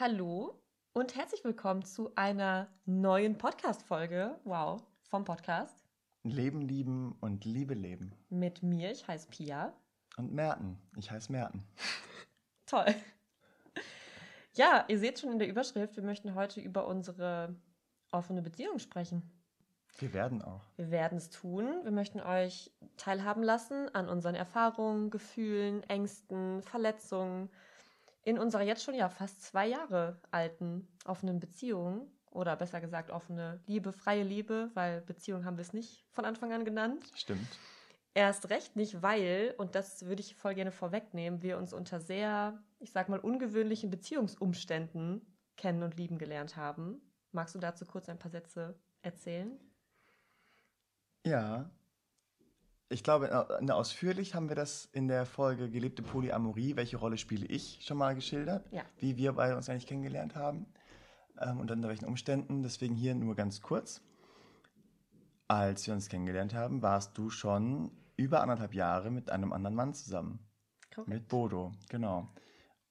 Hallo und herzlich willkommen zu einer neuen Podcast-Folge. Wow, vom Podcast. Leben lieben und Liebe leben. Mit mir, ich heiße Pia. Und Merten, ich heiße Merten. Toll. Ja, ihr seht schon in der Überschrift, wir möchten heute über unsere offene Beziehung sprechen. Wir werden auch. Wir werden es tun. Wir möchten euch teilhaben lassen an unseren Erfahrungen, Gefühlen, Ängsten, Verletzungen in unserer jetzt schon ja fast zwei Jahre alten offenen Beziehung oder besser gesagt offene Liebe, freie Liebe, weil Beziehung haben wir es nicht von Anfang an genannt. Stimmt. Erst recht nicht, weil, und das würde ich voll gerne vorwegnehmen, wir uns unter sehr, ich sag mal, ungewöhnlichen Beziehungsumständen kennen und lieben gelernt haben. Magst du dazu kurz ein paar Sätze erzählen? Ja, ich glaube, ausführlich haben wir das in der Folge Gelebte Polyamorie, welche Rolle spiele ich, schon mal geschildert, ja. wie wir beide uns eigentlich kennengelernt haben ähm, und unter welchen Umständen. Deswegen hier nur ganz kurz. Als wir uns kennengelernt haben, warst du schon über anderthalb Jahre mit einem anderen Mann zusammen. Korrekt. Mit Bodo, genau.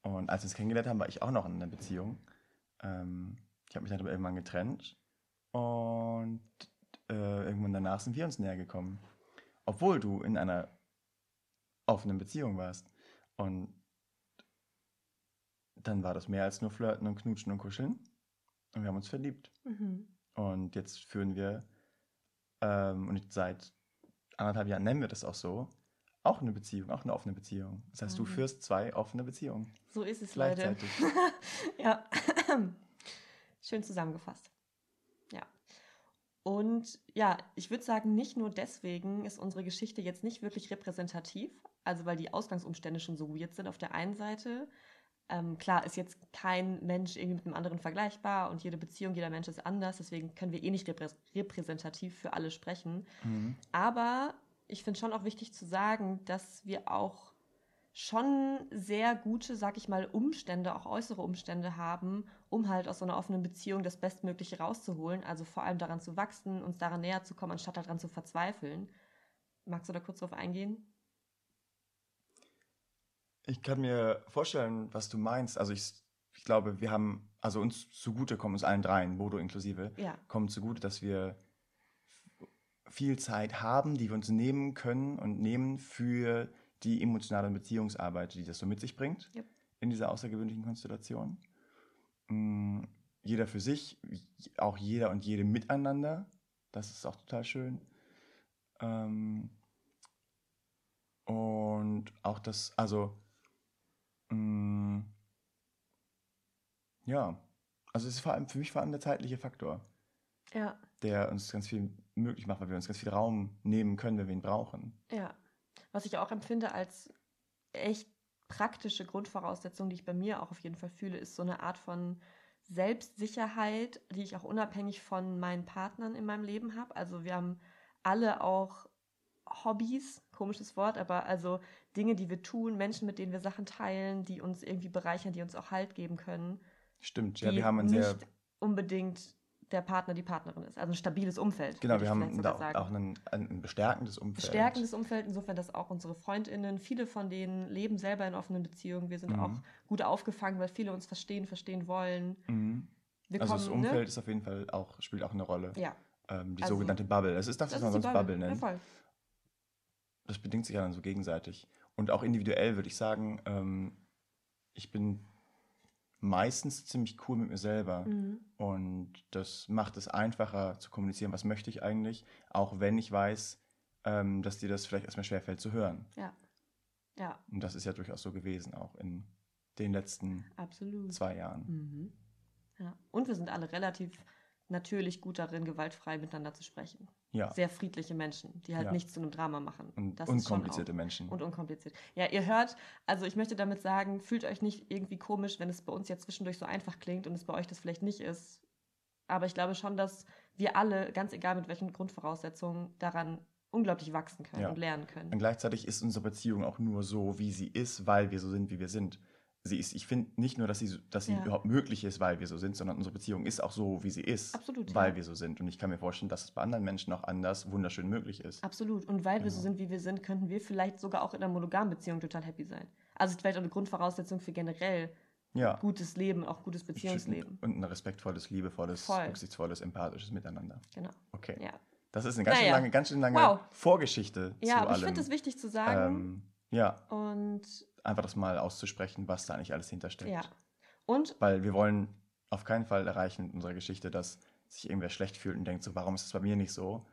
Und als wir uns kennengelernt haben, war ich auch noch in einer Beziehung. Ähm, ich habe mich dann aber irgendwann getrennt und äh, irgendwann danach sind wir uns näher gekommen obwohl du in einer offenen Beziehung warst. Und dann war das mehr als nur Flirten und Knutschen und Kuscheln. Und wir haben uns verliebt. Mhm. Und jetzt führen wir, ähm, und seit anderthalb Jahren nennen wir das auch so, auch eine Beziehung, auch eine offene Beziehung. Das heißt, mhm. du führst zwei offene Beziehungen. So ist es, Leute. ja. Schön zusammengefasst. Und ja, ich würde sagen, nicht nur deswegen ist unsere Geschichte jetzt nicht wirklich repräsentativ, also weil die Ausgangsumstände schon so weird sind auf der einen Seite. Ähm, klar ist jetzt kein Mensch irgendwie mit einem anderen vergleichbar und jede Beziehung, jeder Mensch ist anders, deswegen können wir eh nicht reprä repräsentativ für alle sprechen. Mhm. Aber ich finde schon auch wichtig zu sagen, dass wir auch schon sehr gute, sag ich mal, Umstände, auch äußere Umstände haben, um halt aus so einer offenen Beziehung das Bestmögliche rauszuholen. Also vor allem daran zu wachsen, uns daran näher zu kommen, anstatt daran zu verzweifeln. Magst du da kurz drauf eingehen? Ich kann mir vorstellen, was du meinst. Also ich, ich glaube, wir haben, also uns zugute kommen, uns allen dreien, Bodo inklusive, ja. kommen zugute, dass wir viel Zeit haben, die wir uns nehmen können und nehmen für die emotionale Beziehungsarbeit, die das so mit sich bringt, yep. in dieser außergewöhnlichen Konstellation. Mm, jeder für sich, auch jeder und jede miteinander. Das ist auch total schön. Ähm, und auch das, also, mh, mm, ja, also es ist vor allem für mich vor allem der zeitliche Faktor. Ja. Der uns ganz viel möglich macht, weil wir uns ganz viel Raum nehmen können, wenn wir ihn brauchen. Ja. Was ich auch empfinde als echt praktische Grundvoraussetzung, die ich bei mir auch auf jeden Fall fühle, ist so eine Art von Selbstsicherheit, die ich auch unabhängig von meinen Partnern in meinem Leben habe. Also wir haben alle auch Hobbys, komisches Wort, aber also Dinge, die wir tun, Menschen, mit denen wir Sachen teilen, die uns irgendwie bereichern, die uns auch Halt geben können. Stimmt, ja, wir haben ein sehr unbedingt der Partner die Partnerin ist. Also ein stabiles Umfeld. Genau, wir haben da auch, auch ein, ein, bestärkendes Umfeld. Bestärkendes Umfeld, insofern, dass auch unsere FreundInnen, viele von denen leben selber in offenen Beziehungen. Wir sind mhm. auch gut aufgefangen, weil viele uns verstehen, verstehen wollen. Mhm. also kommen, das Umfeld ne? ist auf jeden Fall auch, spielt auch eine Rolle. Ja. Ähm, die also, sogenannte Bubble. Es ist das, was man sonst Bubble, Bubble nennt. Ja, das bedingt sich ja dann so gegenseitig. Und auch individuell würde ich sagen, ähm, ich bin meistens ziemlich cool mit mir selber. Mhm. Und das macht es einfacher zu kommunizieren, was möchte ich eigentlich, auch wenn ich weiß, ähm, dass dir das vielleicht erstmal schwerfällt zu hören. Ja. Ja. Und das ist ja durchaus so gewesen, auch in den letzten Absolut. zwei Jahren. Mhm. Ja. Und wir sind alle relativ natürlich gut darin, gewaltfrei miteinander zu sprechen. Ja. Sehr friedliche Menschen, die halt ja. nichts zu einem Drama machen. Und das unkomplizierte Menschen. Und unkompliziert. Ja, ihr hört, also ich möchte damit sagen, fühlt euch nicht irgendwie komisch, wenn es bei uns jetzt zwischendurch so einfach klingt und es bei euch das vielleicht nicht ist. Aber ich glaube schon, dass wir alle, ganz egal mit welchen Grundvoraussetzungen, daran unglaublich wachsen können ja. und lernen können. Und gleichzeitig ist unsere Beziehung auch nur so, wie sie ist, weil wir so sind, wie wir sind sie ist, ich finde nicht nur, dass sie, dass sie ja. überhaupt möglich ist, weil wir so sind, sondern unsere Beziehung ist auch so, wie sie ist, Absolut, weil ja. wir so sind. Und ich kann mir vorstellen, dass es bei anderen Menschen auch anders wunderschön möglich ist. Absolut. Und weil genau. wir so sind, wie wir sind, könnten wir vielleicht sogar auch in einer monogamen Beziehung total happy sein. Also vielleicht auch eine Grundvoraussetzung für generell Ja. gutes Leben, auch gutes Beziehungsleben. Und ein respektvolles, liebevolles, Voll. rücksichtsvolles, empathisches Miteinander. Genau. Okay. Ja, Das ist eine ganz schön Naja. lange, ganz schön lange Wow. Vorgeschichte ja zu aber ich allem. finde es wichtig zu sagen. ähm, ja, und einfach das mal auszusprechen, was da eigentlich alles hintersteckt. ja. Und Weil wir wollen auf keinen Fall erreichen in unserer Geschichte, dass sich irgendwer schlecht fühlt und denkt so, warum ist es bei mir nicht so?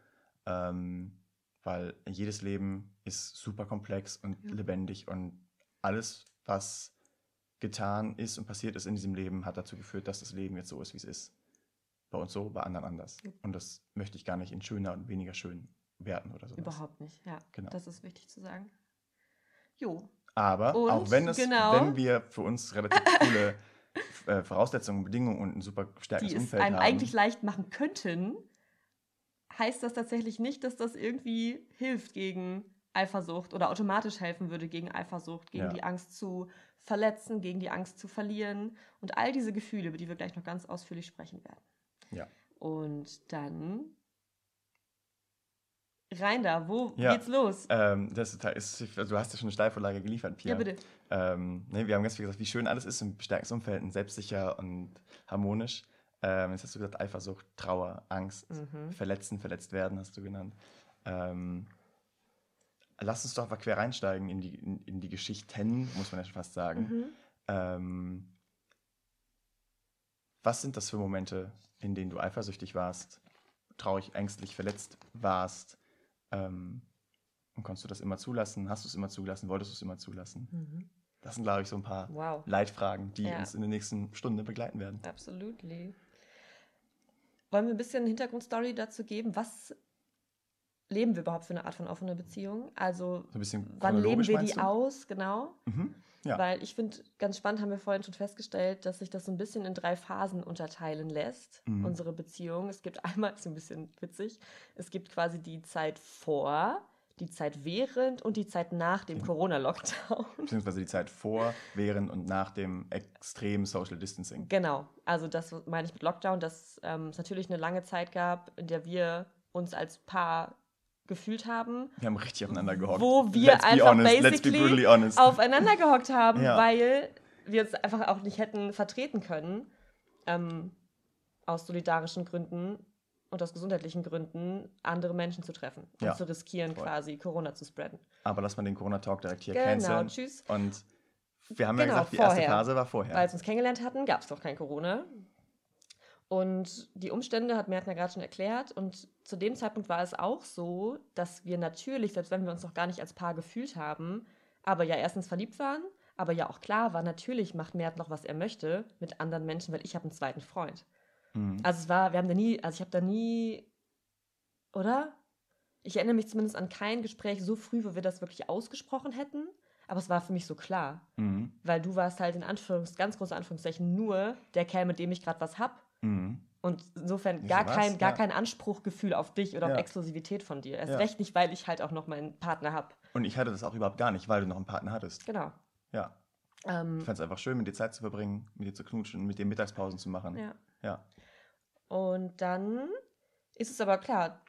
Ähm, weil jedes Leben ist super komplex und Ja. lebendig und alles, was getan ist und passiert ist in diesem Leben, hat dazu geführt, dass das Leben jetzt so ist, wie es ist. Bei uns so, bei anderen anders. Ja. Und das möchte ich gar nicht in schöner und weniger schön werten oder so. überhaupt nicht, ja. Genau. Das ist wichtig zu sagen. Jo, Aber Und, auch wenn, es, genau. wenn wir für uns relativ coole äh, Voraussetzungen, Bedingungen und ein super stärkeres die es Umfeld einem haben, eigentlich leicht machen könnten, heißt das tatsächlich nicht, dass das irgendwie hilft gegen Eifersucht oder automatisch helfen würde gegen Eifersucht, gegen Ja. die Angst zu verletzen, gegen die Angst zu verlieren und all diese Gefühle, über die wir gleich noch ganz ausführlich sprechen werden. Ja. Und dann rein da, wo Ja. geht's los? Ähm, das ist, ist, du hast ja schon eine Steilvorlage geliefert, Pia. Ja, bitte. Ähm, ne, wir haben ganz viel gesagt, wie schön alles ist, ein stärkes Umfeld, und selbstsicher und harmonisch. Ähm, jetzt hast du gesagt, Eifersucht, Trauer, Angst, Mhm. Verletzen, verletzt werden, hast du genannt. Ähm, lass uns doch mal quer reinsteigen in die, in, in die Geschichten, muss man ja schon fast sagen. Mhm. Ähm, was sind das für Momente, in denen du eifersüchtig warst, traurig, ängstlich, verletzt warst? Ähm, und konntest du das immer zulassen? Hast du es immer zugelassen? Wolltest du es immer zulassen? Mhm. Das sind, glaube ich, so ein paar Wow. Leitfragen, die Ja. uns in der nächsten Stunde begleiten werden. Absolutely. Wollen wir ein bisschen Hintergrundstory dazu geben? Was leben wir überhaupt für eine Art von offener Beziehung? Also, So wann leben wir die aus? Genau. Mhm. Ja. Weil ich finde, ganz spannend haben wir vorhin schon festgestellt, dass sich das so ein bisschen in drei Phasen unterteilen lässt, Mhm. unsere Beziehung. Es gibt einmal, so ein bisschen witzig, es gibt quasi die Zeit vor, die Zeit während und die Zeit nach dem. Corona-Lockdown. Beziehungsweise die Zeit vor, während und nach dem extremen Social Distancing. Genau, also das meine ich mit Lockdown, dass ähm, es natürlich eine lange Zeit gab, in der wir uns als Paar gefühlt haben, Wir haben richtig aufeinander gehockt. wo wir let's einfach honest, basically aufeinander gehockt haben, Ja. weil wir es einfach auch nicht hätten vertreten können, ähm, aus solidarischen Gründen und aus gesundheitlichen Gründen, andere Menschen zu treffen und Ja, zu riskieren, voll. quasi Corona zu spreaden. Aber lass mal den Corona-Talk direkt hier Genau, canceln. tschüss. Und wir haben ja Genau, gesagt, die erste vorher. Phase war vorher. Als wir uns kennengelernt hatten, gab es doch kein Corona. Und die Umstände hat Mertner gerade schon erklärt. Und zu dem Zeitpunkt war es auch so, dass wir natürlich, selbst wenn wir uns noch gar nicht als Paar gefühlt haben, aber ja erstens verliebt waren, aber ja auch klar war, natürlich macht Mert noch, was er möchte mit anderen Menschen, weil ich habe einen zweiten Freund. Mhm. Also es war, wir haben da nie, also ich habe da nie, oder? Ich erinnere mich zumindest an kein Gespräch so früh, wo wir das wirklich ausgesprochen hätten. Aber es war für mich so klar. Mhm. Weil du warst halt in Anführungs ganz große Anführungszeichen nur der Kerl, mit dem ich gerade was hab. Mhm. Und insofern gar kein, gar ja. kein Anspruchgefühl auf dich oder Ja. auf Exklusivität von dir. Erst Ja. recht nicht, weil ich halt auch noch meinen Partner hab. Und ich hatte das auch überhaupt gar nicht, weil du noch einen Partner hattest. Genau. Ja. Ähm, Ich fand es einfach schön, mit dir Zeit zu verbringen, mit dir zu knutschen, mit dir Mittagspausen zu machen. ja. Ja. Und dann ist es aber klar,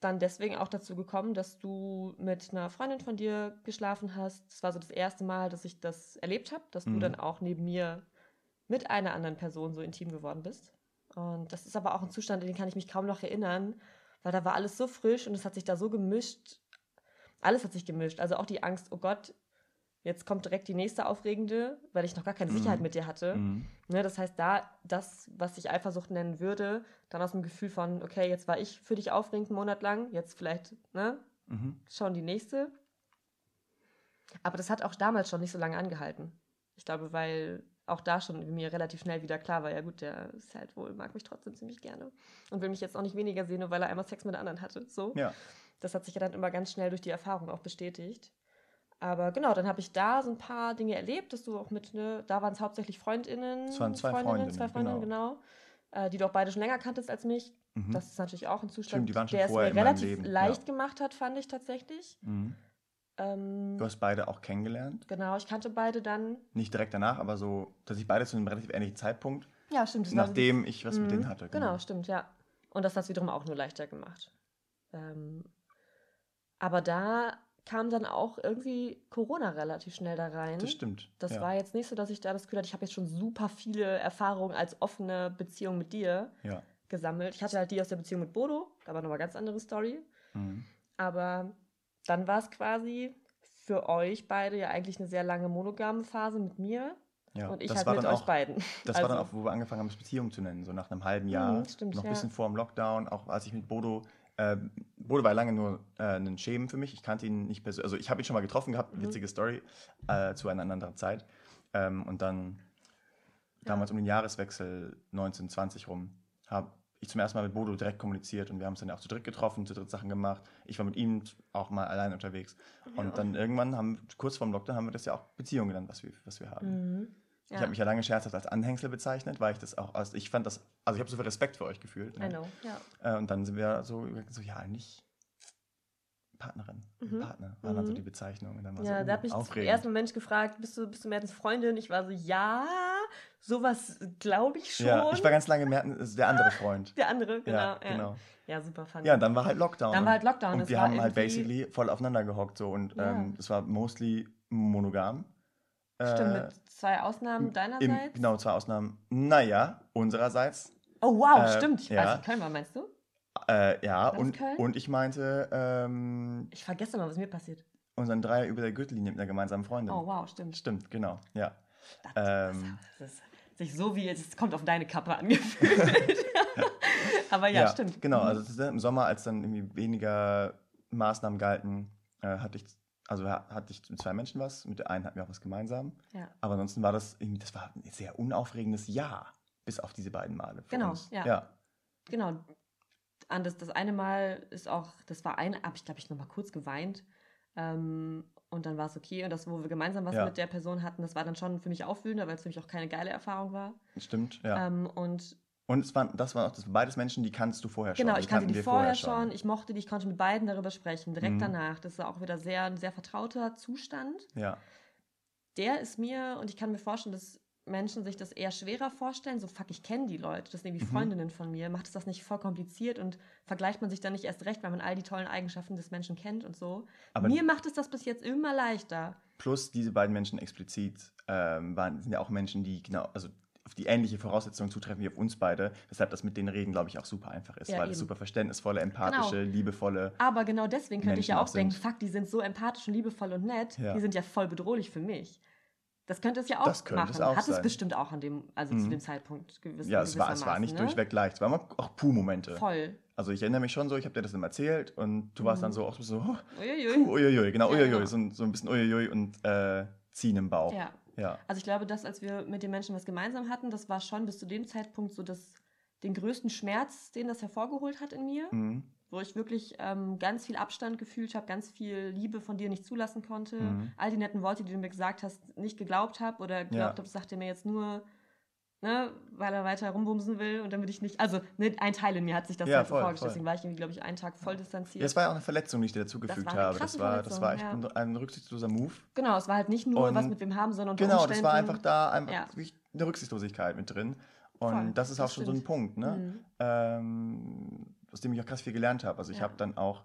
dann deswegen auch dazu gekommen, dass du mit einer Freundin von dir geschlafen hast. Das war so das erste Mal, dass ich das erlebt habe, dass du Mhm. dann auch neben mir mit einer anderen Person so intim geworden bist. Und das ist aber auch ein Zustand, an den kann ich mich kaum noch erinnern, weil da war alles so frisch und es hat sich da so gemischt. Alles hat sich gemischt. Also auch die Angst, oh Gott, jetzt kommt direkt die nächste aufregende, weil ich noch gar keine Mhm. Sicherheit mit dir hatte. Mhm. Ne, das heißt, da das, was ich Eifersucht nennen würde, dann aus dem Gefühl von, okay, jetzt war ich für dich aufregend einen Monat lang, jetzt vielleicht, ne, Mhm. schon die nächste. Aber das hat auch damals schon nicht so lange angehalten. Ich glaube, weil auch da schon mir relativ schnell wieder klar war, ja gut, der ist halt wohl, mag mich trotzdem ziemlich gerne und will mich jetzt auch nicht weniger sehen, nur weil er einmal Sex mit anderen hatte. So. Ja. Das hat sich ja dann immer ganz schnell durch die Erfahrung auch bestätigt. Aber genau, dann habe ich da so ein paar Dinge erlebt, dass du auch mit, ne, da waren es hauptsächlich Freundinnen. Es waren zwei Freundinnen, Freundinnen, zwei Freundinnen, genau. Äh, die du auch beide schon länger kanntest als mich. Mhm. Das ist natürlich auch ein Zustand, Stimmt, der es mir relativ Leben, ja. leicht gemacht hat, fand ich tatsächlich. Mhm. Ähm, Du hast beide auch kennengelernt. genau, ich kannte beide dann. Nicht direkt danach, aber so, dass ich beide zu einem relativ ähnlichen Zeitpunkt, Ja, stimmt. das war nachdem ich was mit Mhm, denen hatte. Genau, stimmt, ja. Und das hat es wiederum auch nur leichter gemacht. Ähm, aber da kam dann auch irgendwie Corona relativ schnell da rein. Das stimmt. Das ja. war jetzt nicht so, dass ich da das Gefühl hatte, ich habe jetzt schon super viele Erfahrungen als offene Beziehung mit dir Ja. gesammelt. Ich hatte halt die aus der Beziehung mit Bodo, da war nochmal ganz andere Story. Mhm. Aber dann war es quasi für euch beide ja eigentlich eine sehr lange monogame Phase mit mir ja. und ich halt mit euch auch, beiden. Das war dann auch, wo wir angefangen haben, es Beziehung zu nennen. So nach einem halben Jahr, Mhm, stimmt, noch ein ja. bisschen vor dem Lockdown, auch als ich mit Bodo, äh, Bodo war lange nur äh, ein Schemen für mich. Ich kannte ihn nicht persönlich, also ich habe ihn schon mal getroffen gehabt, Mhm. witzige Story, äh, zu einer anderen Zeit. Ähm, und dann damals um den Jahreswechsel 1920 rum, habe ich zum ersten Mal mit Bodo direkt kommuniziert und wir haben uns dann auch zu dritt getroffen, zu dritt Sachen gemacht. Ich war mit ihm auch mal allein unterwegs. Und dann irgendwann haben, kurz vorm Lockdown, haben wir das ja auch Beziehung genannt, was wir, was wir haben. Mhm. Ich habe mich ja lange scherzhaft als Anhängsel bezeichnet, weil ich das auch, also ich fand das, also ich habe so viel Respekt für euch gefühlt. I Ne? know, ja. Äh, und dann sind wir so, so ja, eigentlich Partnerin, Mhm. Partner, war dann so Mhm. die Bezeichnung. Und dann war Ja, so, da hat uh, mich aufregend. ersten Mensch gefragt, bist du, bist du Mertens Freundin? Ich war so, ja, sowas glaube ich schon. Ja, ich war ganz lange ist der andere Freund. Der andere, genau. ja, genau. Ja, super fun. Ja, dann war halt Lockdown. Dann war halt Lockdown, Und es wir haben halt basically voll aufeinander gehockt so und Ja. ähm, es war mostly monogam. Stimmt, Äh, mit zwei Ausnahmen Im, deinerseits. genau, zwei Ausnahmen. Naja, unsererseits. Oh, wow, Äh, stimmt. Ich ja. weiß, in Köln war, meinst du? Äh, ja, das und, Köln? und ich meinte, ähm, Ich vergesse mal, was mir passiert. unseren Dreier über der Gürtellinie mit einer gemeinsamen Freundin. Oh, wow, stimmt. Stimmt, genau, ja. Ähm, das ist sich so wie jetzt, es kommt auf deine Kappe angefühlt. Aber ja, stimmt. Genau, Mhm. also im Sommer, als dann irgendwie weniger Maßnahmen galten, äh, hatte ich, also ha- hatte ich mit zwei Menschen was, mit der einen hatten wir auch was gemeinsam. Ja. Aber ansonsten war das irgendwie, das war ein sehr unaufregendes Jahr, bis auf diese beiden Male. Für Genau, uns. ja. ja. Genau. Das, das eine Mal ist auch, das war ein, habe ich glaube ich noch mal kurz geweint. Ähm, und dann war es okay. Und das, wo wir gemeinsam was Ja. mit der Person hatten, das war dann schon für mich aufwühlender, weil es für mich auch keine geile Erfahrung war. Stimmt, ja. Ähm, und Und es waren, das waren auch das, beides Menschen, die kannst du vorher schon. genau, ich kannte die wir vorher schon. Ich mochte die, ich konnte mit beiden darüber sprechen, direkt Mhm. danach. Das ist auch wieder sehr, ein sehr vertrauter Zustand. Ja, Der ist mir, und ich kann mir vorstellen, dass Menschen sich das eher schwerer vorstellen. So, fuck, ich kenne die Leute, das sind irgendwie Mhm. Freundinnen von mir. Macht es das nicht voll kompliziert und vergleicht man sich dann nicht erst recht, weil man all die tollen Eigenschaften des Menschen kennt und so. Aber- mir macht es das bis jetzt immer leichter. plus diese beiden Menschen explizit ähm, waren, sind ja auch Menschen, die genau, also auf die ähnliche Voraussetzungen zutreffen wie auf uns beide, weshalb das mit denen reden, glaube ich, auch super einfach ist, Ja, weil es super verständnisvolle, empathische, liebevolle. Aber genau deswegen könnte ich ja Menschen auch auch denken, fuck, die sind so empathisch und liebevoll und nett, Ja. die sind ja voll bedrohlich für mich. Das könnte es ja auch Das könnte machen. es auch Hat es sein. bestimmt auch an dem, also zu Mhm. dem Zeitpunkt gewiss, Ja, es war, es war nicht ne? durchweg leicht. Es waren auch Puh-Momente. Voll. Also ich erinnere mich schon so, ich habe dir das immer erzählt und du warst dann Mhm. so auch so, oh, Uiuiui. puh, uiuiui, genau, Ja, uiuiui, genau. So, ein- so ein bisschen uiuiui und äh, ziehen im Bauch. Ja. ja. Also ich glaube, dass als wir mit den Menschen was gemeinsam hatten, das war schon bis zu dem Zeitpunkt so das, den größten Schmerz, den das hervorgeholt hat in mir, Mhm. Wo ich wirklich ähm, ganz viel Abstand gefühlt habe, ganz viel Liebe von dir nicht zulassen konnte, Mhm. all die netten Worte, die du mir gesagt hast, nicht geglaubt habe oder geglaubt Ja. habe, das sagt er mir jetzt nur, ne, weil er weiter rumbumsen will und damit ich nicht, also ne, ein Teil in mir hat sich das Ja, halt so voll, vorgestellt, voll. deswegen war ich irgendwie, glaube ich, einen Tag voll distanziert. Ja, es war ja auch eine Verletzung, die ich dir dazugefügt habe. Das war, das war echt Verletzung, ein, ein rücksichtsloser Move. genau, es war halt nicht nur Und- was mit wem haben, sondern Genau, das war einfach da einfach Ja. eine Rücksichtslosigkeit mit drin. Und Voll, das ist auch das schon so ein. Punkt, ne? Mhm. Ähm, aus dem ich auch krass viel gelernt habe. Also ich Ja. habe dann auch,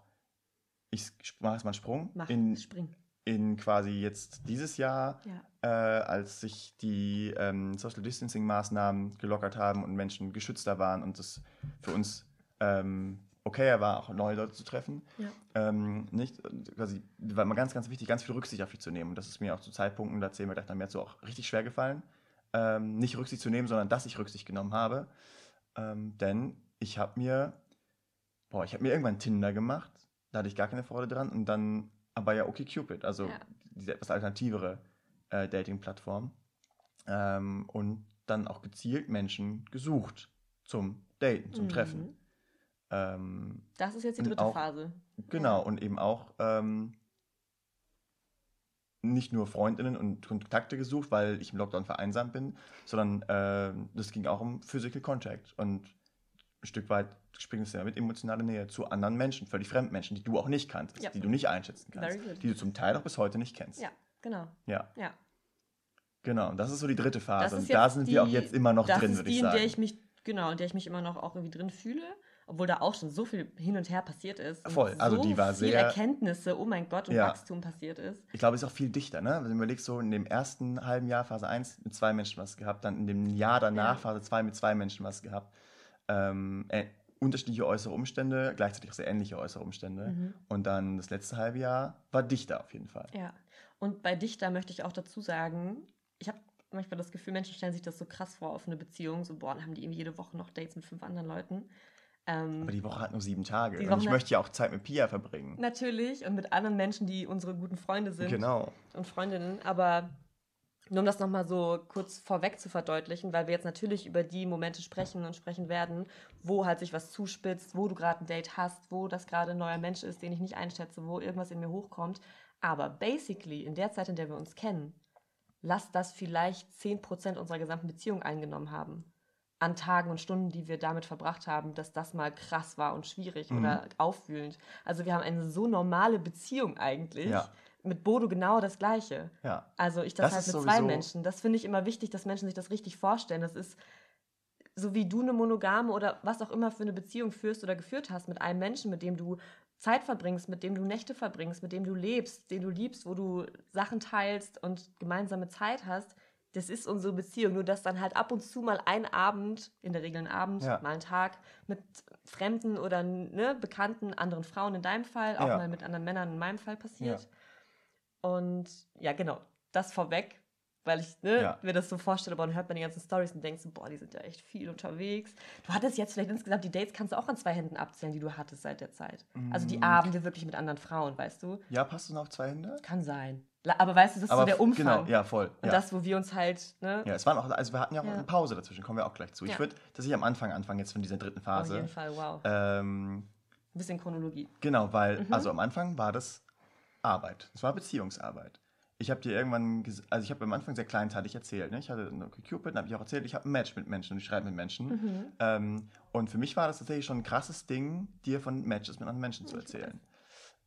ich mache jetzt mal einen Sprung, Mach, in, spring. in quasi jetzt dieses Jahr, Ja. äh, als sich die ähm, Social Distancing Maßnahmen gelockert haben und Menschen geschützter waren und es für uns ähm, okayer war, auch neue Leute zu treffen. Ja. Ähm, nicht, quasi, war mal ganz, ganz wichtig, ganz viel Rücksicht auf dich zu nehmen. Und das ist mir auch zu Zeitpunkten, da erzählen wir gleich noch mehr zu, auch richtig schwer gefallen. Ähm, nicht Rücksicht zu nehmen, sondern dass ich Rücksicht genommen habe. Ähm, denn ich habe mir, boah, ich habe mir irgendwann Tinder gemacht, da hatte ich gar keine Freude dran. Und dann aber ja OkCupid, also Ja. diese etwas alternativere äh, Dating-Plattform. Ähm, und dann auch gezielt Menschen gesucht zum Daten, zum Mhm. Treffen. Ähm, Das ist jetzt die dritte auch- Phase. Genau, und eben auch ähm, nicht nur Freundinnen und Kontakte gesucht, weil ich im Lockdown vereinsamt bin, sondern ähm, das ging auch um Physical Contact. Und ein Stück weit springt es ja mit emotionaler Nähe zu anderen Menschen, völlig fremden Menschen, die du auch nicht kanntest, Ja. die du nicht einschätzen kannst, die du zum Teil auch bis heute nicht kennst. Ja, genau. Ja, Ja. genau. Und das ist so die dritte Phase. Und da sind die- wir auch jetzt immer noch drin, würde die, ich in sagen. der ich mich, genau, in der ich mich immer noch auch irgendwie drin fühle. obwohl da auch schon so viel hin und her passiert ist. Voll, also so die war viel sehr- Erkenntnisse, oh mein Gott, und Ja. Wachstum passiert ist. Ich glaube, es ist auch viel dichter, ne? Wenn du überlegst, so in dem ersten halben Jahr, Phase 1, mit zwei Menschen was gehabt, dann in dem Jahr danach, Ja. Phase 2, mit zwei Menschen was gehabt. Ähm, äh, unterschiedliche äußere Umstände, gleichzeitig auch sehr ähnliche äußere Umstände. Mhm. Und dann das letzte halbe Jahr war dichter auf jeden Fall. Ja. Und bei Dichter möchte ich auch dazu sagen, ich habe manchmal das Gefühl, Menschen stellen sich das so krass vor auf eine Beziehung. So, boah, dann haben die irgendwie jede Woche noch Dates mit fünf anderen Leuten. Ähm, Aber die Woche hat nur sieben Tage. Und ich möchte ja auch Zeit mit Pia verbringen. natürlich und mit anderen Menschen, die unsere guten Freunde sind Genau. und Freundinnen. Aber nur um das nochmal so kurz vorweg zu verdeutlichen, weil wir jetzt natürlich über die Momente sprechen und sprechen werden, wo halt sich was zuspitzt, wo du gerade ein Date hast, wo das gerade ein neuer Mensch ist, den ich nicht einschätze, wo irgendwas in mir hochkommt. Aber basically, in der Zeit, in der wir uns kennen, lass das vielleicht 10% unserer gesamten Beziehung eingenommen haben. An Tagen und Stunden, die wir damit verbracht haben, dass das mal krass war und schwierig Mhm. oder aufwühlend. Also wir haben eine so normale Beziehung eigentlich. Ja. Mit Bodo genau das Gleiche. Ja. Also ich das, Das halt mit zwei Menschen. Das finde ich immer wichtig, dass Menschen sich das richtig vorstellen. Das ist so wie du eine monogame oder was auch immer für eine Beziehung führst oder geführt hast mit einem Menschen, mit dem du Zeit verbringst, mit dem du Nächte verbringst, mit dem du lebst, den du liebst, wo du Sachen teilst und gemeinsame Zeit hast. Das ist unsere Beziehung. Nur dass dann halt ab und zu mal ein Abend, in der Regel ein Abend, Ja. mal ein Tag mit Fremden oder ne, bekannten anderen Frauen in deinem Fall, auch Ja. mal mit anderen Männern in meinem Fall passiert. Und ja, genau, das vorweg, weil ich ne, Ja. mir das so vorstelle, aber dann hört man die ganzen Stories und denkst, boah, die sind ja echt viel unterwegs. Du hattest jetzt vielleicht insgesamt die Dates, kannst du auch an zwei Händen abzählen, die du hattest seit der Zeit. Also die Mm. Abende wirklich mit anderen Frauen, weißt du? Ja, passt du noch auf zwei Hände? Kann sein. Aber weißt du, das ist so der f- Umfang. Genau, ja, voll. Und ja. das, wo wir uns halt, ne? ja, es waren auch, also wir hatten ja auch Ja. eine Pause dazwischen, kommen wir auch gleich zu. Ich würde, dass ich am Anfang anfange jetzt von dieser dritten Auf Phase. jeden Fall, wow. Ähm, Ein bisschen Chronologie. Genau, weil, Mhm. also am Anfang war das Arbeit. Es war Beziehungsarbeit. Ich habe dir irgendwann, also ich habe am Anfang sehr kleinteilig erzählt. Ne? Ich hatte einen Cupid, dann habe ich auch erzählt, ich habe ein Match mit Menschen und ich schreibe mit Menschen. Mhm. Ähm, und für mich war das tatsächlich schon ein krasses Ding, dir von Matches mit anderen Menschen zu erzählen.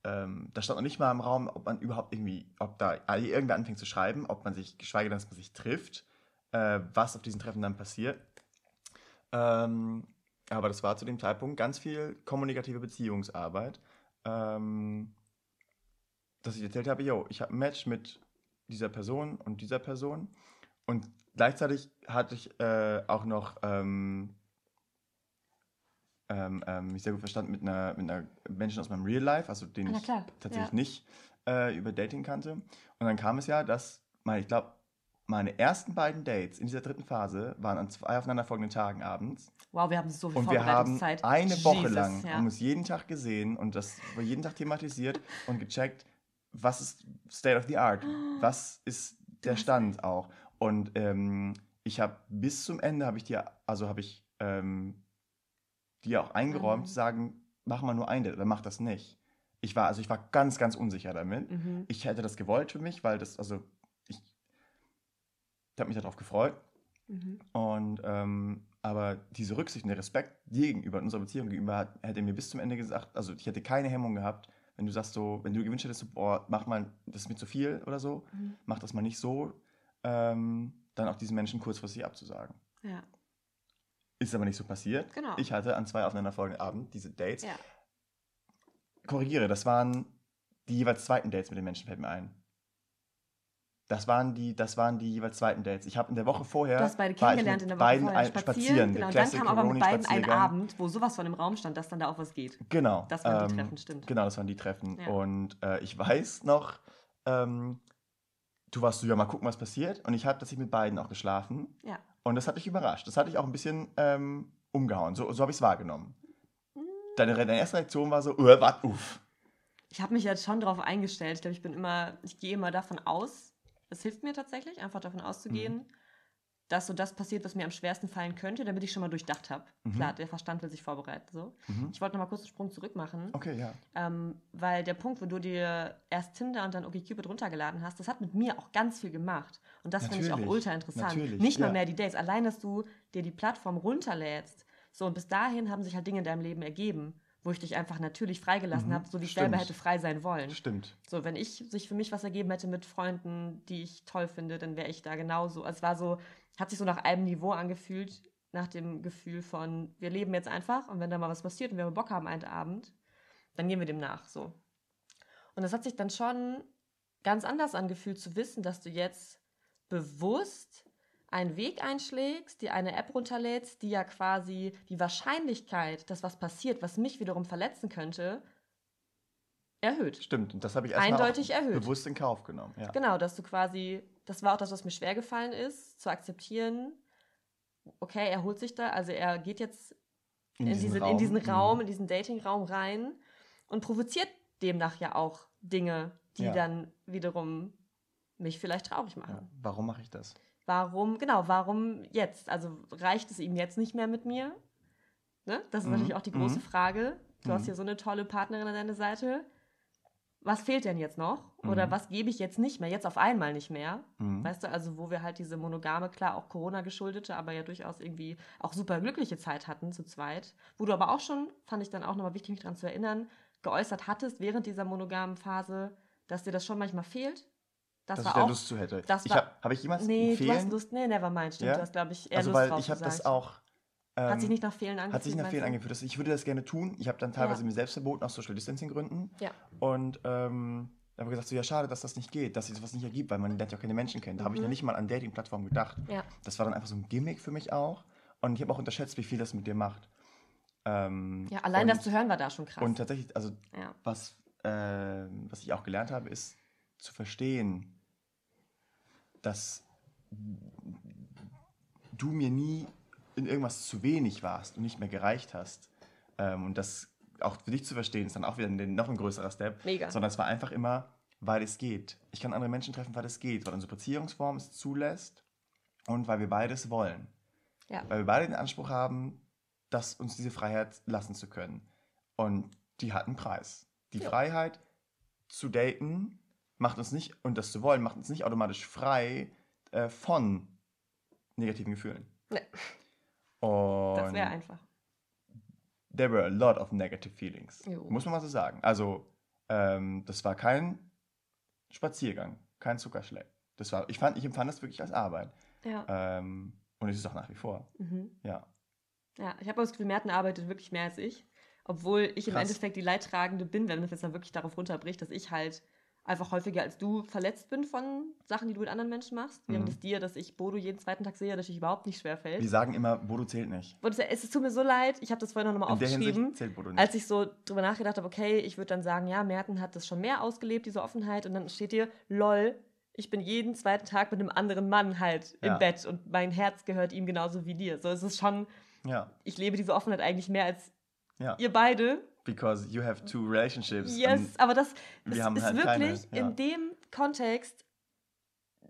Ähm, da stand noch nicht mal im Raum, ob man überhaupt irgendwie, ob da irgendwer anfängt zu schreiben, ob man sich, geschweige denn, dass man sich trifft, äh, was auf diesen Treffen dann passiert. Ähm, aber das war zu dem Zeitpunkt ganz viel kommunikative Beziehungsarbeit. Ähm, dass ich erzählt habe, yo, ich habe ein Match mit dieser Person und dieser Person. Und gleichzeitig hatte ich äh, auch noch, ähm, ähm, ähm, mich sehr gut verstanden mit einer, mit einer Menschen aus meinem Real Life, also den Ah, ich tatsächlich ja. nicht äh, über Dating kannte. Und dann kam es ja, dass, meine, ich glaube, meine ersten beiden Dates in dieser dritten Phase waren an zwei aufeinanderfolgenden Tagen abends. Wow, wir haben so viel Und wir haben eine Woche Jesus, lang, ja. haben uns jeden Tag gesehen und das jeden Tag thematisiert und gecheckt, was ist State of the Art, was ist der Stand auch. Und ähm, ich habe bis zum Ende, habe ich dir, also habe ich ähm, dir auch eingeräumt, Mhm. zu sagen, mach mal nur ein Date oder mach das nicht. Ich war, also ich war ganz, ganz unsicher damit. Mhm. Ich hätte das gewollt für mich, weil das, also ich, ich habe mich darauf gefreut. Mhm. Und ähm, aber diese Rücksicht und der Respekt dir gegenüber, unserer Beziehung gegenüber, hat, hätte mir bis zum Ende gesagt, also ich hätte keine Hemmung gehabt, wenn du sagst so, wenn du gewünscht hättest, so, boah, mach mal, das ist mir zu viel oder so, Mhm. mach das mal nicht so, ähm, dann auch diesen Menschen kurzfristig abzusagen. Ja, Ist aber nicht so passiert. genau. Ich hatte an zwei aufeinanderfolgenden Abenden diese Dates. ja. Korrigiere, das waren die jeweils zweiten Dates mit den Menschen, fällt mir ein. Das waren die, das waren die jeweils zweiten Dates. Ich habe in der Woche vorher. Du hast beide kennengelernt in der Woche beiden vorher ein, spazieren. Genau, dann kam aber mit beiden ein. Abend, wo sowas von im Raum stand, dass dann da auch was geht. Genau. Das waren die ähm, Treffen, stimmt. Genau, das waren die Treffen. Ja. Und äh, ich weiß noch, ähm, du warst so, ja, mal gucken, was passiert. Und ich habe tatsächlich mit beiden auch geschlafen. Ja. Und das hat mich überrascht. Das hatte ich auch ein bisschen ähm, umgehauen. So, so habe ich es wahrgenommen. Deine, deine erste Reaktion war so, uh, wart, uff. Ich habe mich jetzt schon darauf eingestellt. Ich glaube, ich bin immer, ich gehe immer davon aus, es hilft mir tatsächlich, einfach davon auszugehen, Mhm. dass so das passiert, was mir am schwersten fallen könnte, damit ich schon mal durchdacht habe. Mhm. Klar, der Verstand will sich vorbereiten. So. Mhm. Ich wollte noch mal kurz einen Sprung zurück machen. Okay, ja. Ähm, weil der Punkt, wo du dir erst Tinder und dann OkCupid runtergeladen hast, das hat mit mir auch ganz viel gemacht. Und das finde ich auch ultra interessant. natürlich, Nicht mal ja. mehr die Dates, allein, dass du dir die Plattform runterlädst. So, und bis dahin haben sich halt Dinge in deinem Leben ergeben, wo ich dich einfach natürlich freigelassen Mhm, habe, so wie ich stimmt. selber hätte frei sein wollen. Stimmt. So, wenn ich sich für mich was ergeben hätte mit Freunden, die ich toll finde, dann wäre ich da genauso. Es war so, hat sich so nach einem Niveau angefühlt, nach dem Gefühl von, wir leben jetzt einfach und wenn da mal was passiert und wir Bock haben einen Abend, dann gehen wir dem nach, so. Und das hat sich dann schon ganz anders angefühlt zu wissen, dass du jetzt bewusst einen Weg einschlägst, dir eine App runterlädst, die ja quasi die Wahrscheinlichkeit, dass was passiert, was mich wiederum verletzen könnte, erhöht. Stimmt, und das habe ich eindeutig erhöht. bewusst in Kauf genommen. Ja. Genau, dass du quasi, das war auch das, was mir schwer gefallen ist, zu akzeptieren, okay, er holt sich da, also er geht jetzt in, in, diesen, Raum. in diesen Raum, mhm. in diesen Dating-Raum rein und provoziert demnach ja auch Dinge, die ja. dann wiederum mich vielleicht traurig machen. Ja. Warum mache ich das? Warum, genau, warum jetzt? Also reicht es ihm jetzt nicht mehr mit mir? Ne? Das ist mhm. natürlich auch die große mhm. Frage. Du mhm. hast hier so eine tolle Partnerin an deiner Seite. Was fehlt denn jetzt noch? Oder mhm. was gebe ich jetzt nicht mehr? Jetzt auf einmal nicht mehr. Mhm. Weißt du, also wo wir halt diese monogame, klar auch Corona geschuldete, aber ja durchaus irgendwie auch super glückliche Zeit hatten zu zweit. Wo du aber auch schon, fand ich dann auch nochmal wichtig, mich daran zu erinnern, geäußert hattest während dieser monogamen Phase, dass dir das schon manchmal fehlt. Das dass war ich da auch, Lust zu hätte. Das ich habe hab ich jemals Nee, empfehlen? du hast Lust, nee, never mind, stimmt. Ja? Du hast, glaube ich, eher also, Lust weil drauf, ich habe das auch... Ähm, hat sich nicht nach Fehlen angefühlt? Hat sich nach Fehlen angefühlt. Ich würde das gerne tun. Ich habe dann teilweise ja. mir selbst verboten, aus Social Distancing Gründen. Ja. Und ähm, da habe ich gesagt, so, ja, schade, dass das nicht geht, dass sich sowas nicht ergibt, weil man lernt ja auch keine Menschen kennen. Da mhm. habe ich ja mhm. nicht mal an Dating-Plattformen gedacht. Ja. Das war dann einfach so ein Gimmick für mich auch. Und ich habe auch unterschätzt, wie viel das mit dir macht. Ähm, ja, allein und, das zu hören war da schon krass. Und tatsächlich, also ja. was, äh, was ich auch gelernt habe, ist zu verstehen, dass du mir nie in irgendwas zu wenig warst und nicht mehr gereicht hast. Ähm, und das auch für dich zu verstehen, ist dann auch wieder ein, noch ein größerer Step. Mega. Sondern es war einfach immer, weil es geht. Ich kann andere Menschen treffen, weil es geht, weil unsere Beziehungsform es zulässt und weil wir beides wollen. Ja. Weil wir beide den Anspruch haben, dass uns diese Freiheit lassen zu können. Und die hat einen Preis. Die ja. Freiheit zu daten macht uns nicht, und das zu wollen, macht uns nicht automatisch frei äh, von negativen Gefühlen. Nee. Und das wäre einfach. There were a lot of negative feelings. Jo. Muss man mal so sagen. Also, ähm, das war kein Spaziergang, kein Zuckerschleck. Das war, ich, fand, ich empfand das wirklich als Arbeit. Ja. Ähm, und es ist auch nach wie vor. Mhm. Ja. Ja, ich habe das Gefühl, Merten arbeitet wirklich mehr als ich. Obwohl ich Krass. im Endeffekt die Leidtragende bin, wenn man das jetzt dann wirklich darauf runterbricht, dass ich halt einfach häufiger als du verletzt bin von Sachen, die du mit anderen Menschen machst. Während mhm. es dir, dass ich Bodo jeden zweiten Tag sehe, natürlich überhaupt nicht schwer fällt. Wir sagen immer, Bodo zählt nicht. Bodo, es tut mir so leid, ich habe das vorhin noch mal aufgeschrieben. zählt Bodo nicht. Als ich so drüber nachgedacht habe, okay, ich würde dann sagen, ja, Merten hat das schon mehr ausgelebt, diese Offenheit. Und dann steht dir, lol, ich bin jeden zweiten Tag mit einem anderen Mann halt im ja. Bett und mein Herz gehört ihm genauso wie dir. So es ist schon, ja. ich lebe diese Offenheit eigentlich mehr als ja. ihr beide. Because you have two relationships. Yes, aber das, ist halt wirklich keine, ja. in dem Kontext,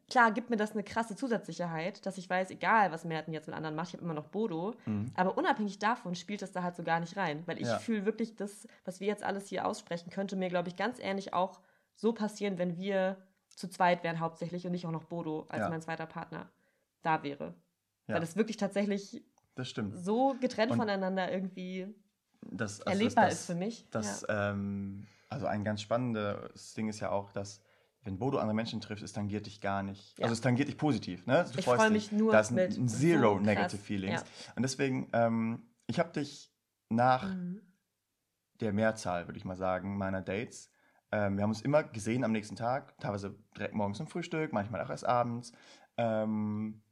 klar, gibt mir das eine krasse Zusatzsicherheit, dass ich weiß, egal was Merten jetzt mit anderen macht, ich habe immer noch Bodo. Mhm. Aber unabhängig davon spielt das da halt so gar nicht rein. Weil ich ja. fühle wirklich, das, was wir jetzt alles hier aussprechen, könnte mir, glaube ich, ganz ähnlich auch so passieren, wenn wir zu zweit wären hauptsächlich und nicht auch noch Bodo als ja. mein zweiter Partner da wäre. Weil das wirklich tatsächlich das so getrennt und voneinander irgendwie das, also erlebbar das, das, ist für mich. Das, ja. ähm, also ein ganz spannendes Ding ist ja auch, dass wenn Bodo andere Menschen trifft, es tangiert dich gar nicht. Ja. Also es tangiert dich positiv. Ne? Du ich freue mich nur Da ist ein, ein Zero so Negative Feelings. Ja. Und deswegen, ähm, ich habe dich nach mhm. der Mehrzahl, würde ich mal sagen, meiner Dates, ähm, wir haben uns immer gesehen am nächsten Tag, teilweise direkt morgens zum Frühstück, manchmal auch erst abends. Ähm,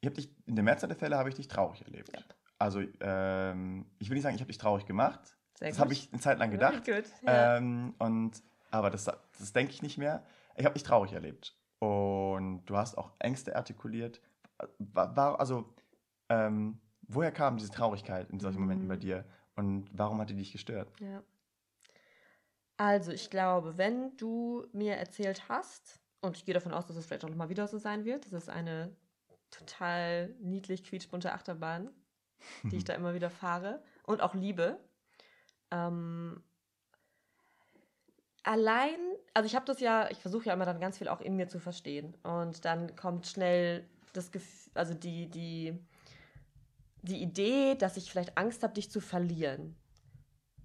ich habe dich, in der Mehrzahl der Fälle habe ich dich traurig erlebt. Ja. Also, ähm, ich will nicht sagen, ich habe dich traurig gemacht. Sehr das habe ich eine Zeit lang gedacht. Gut, ja. Ähm, und, aber das, das denke ich nicht mehr. Ich habe dich traurig erlebt. Und du hast auch Ängste artikuliert. War, war also, ähm, woher kam diese Traurigkeit in solchen mhm. Momenten bei dir? Und warum hat die dich gestört? Ja. Also, ich glaube, wenn du mir erzählt hast, und ich gehe davon aus, dass es vielleicht auch nochmal wieder so sein wird, das ist eine total niedlich quietschbunte Achterbahn, die ich da immer wieder fahre und auch liebe. Ähm, allein, also ich habe das ja, ich versuche ja immer dann ganz viel auch in mir zu verstehen und dann kommt schnell das Gefühl, also die, die, die Idee, dass ich vielleicht Angst habe, dich zu verlieren.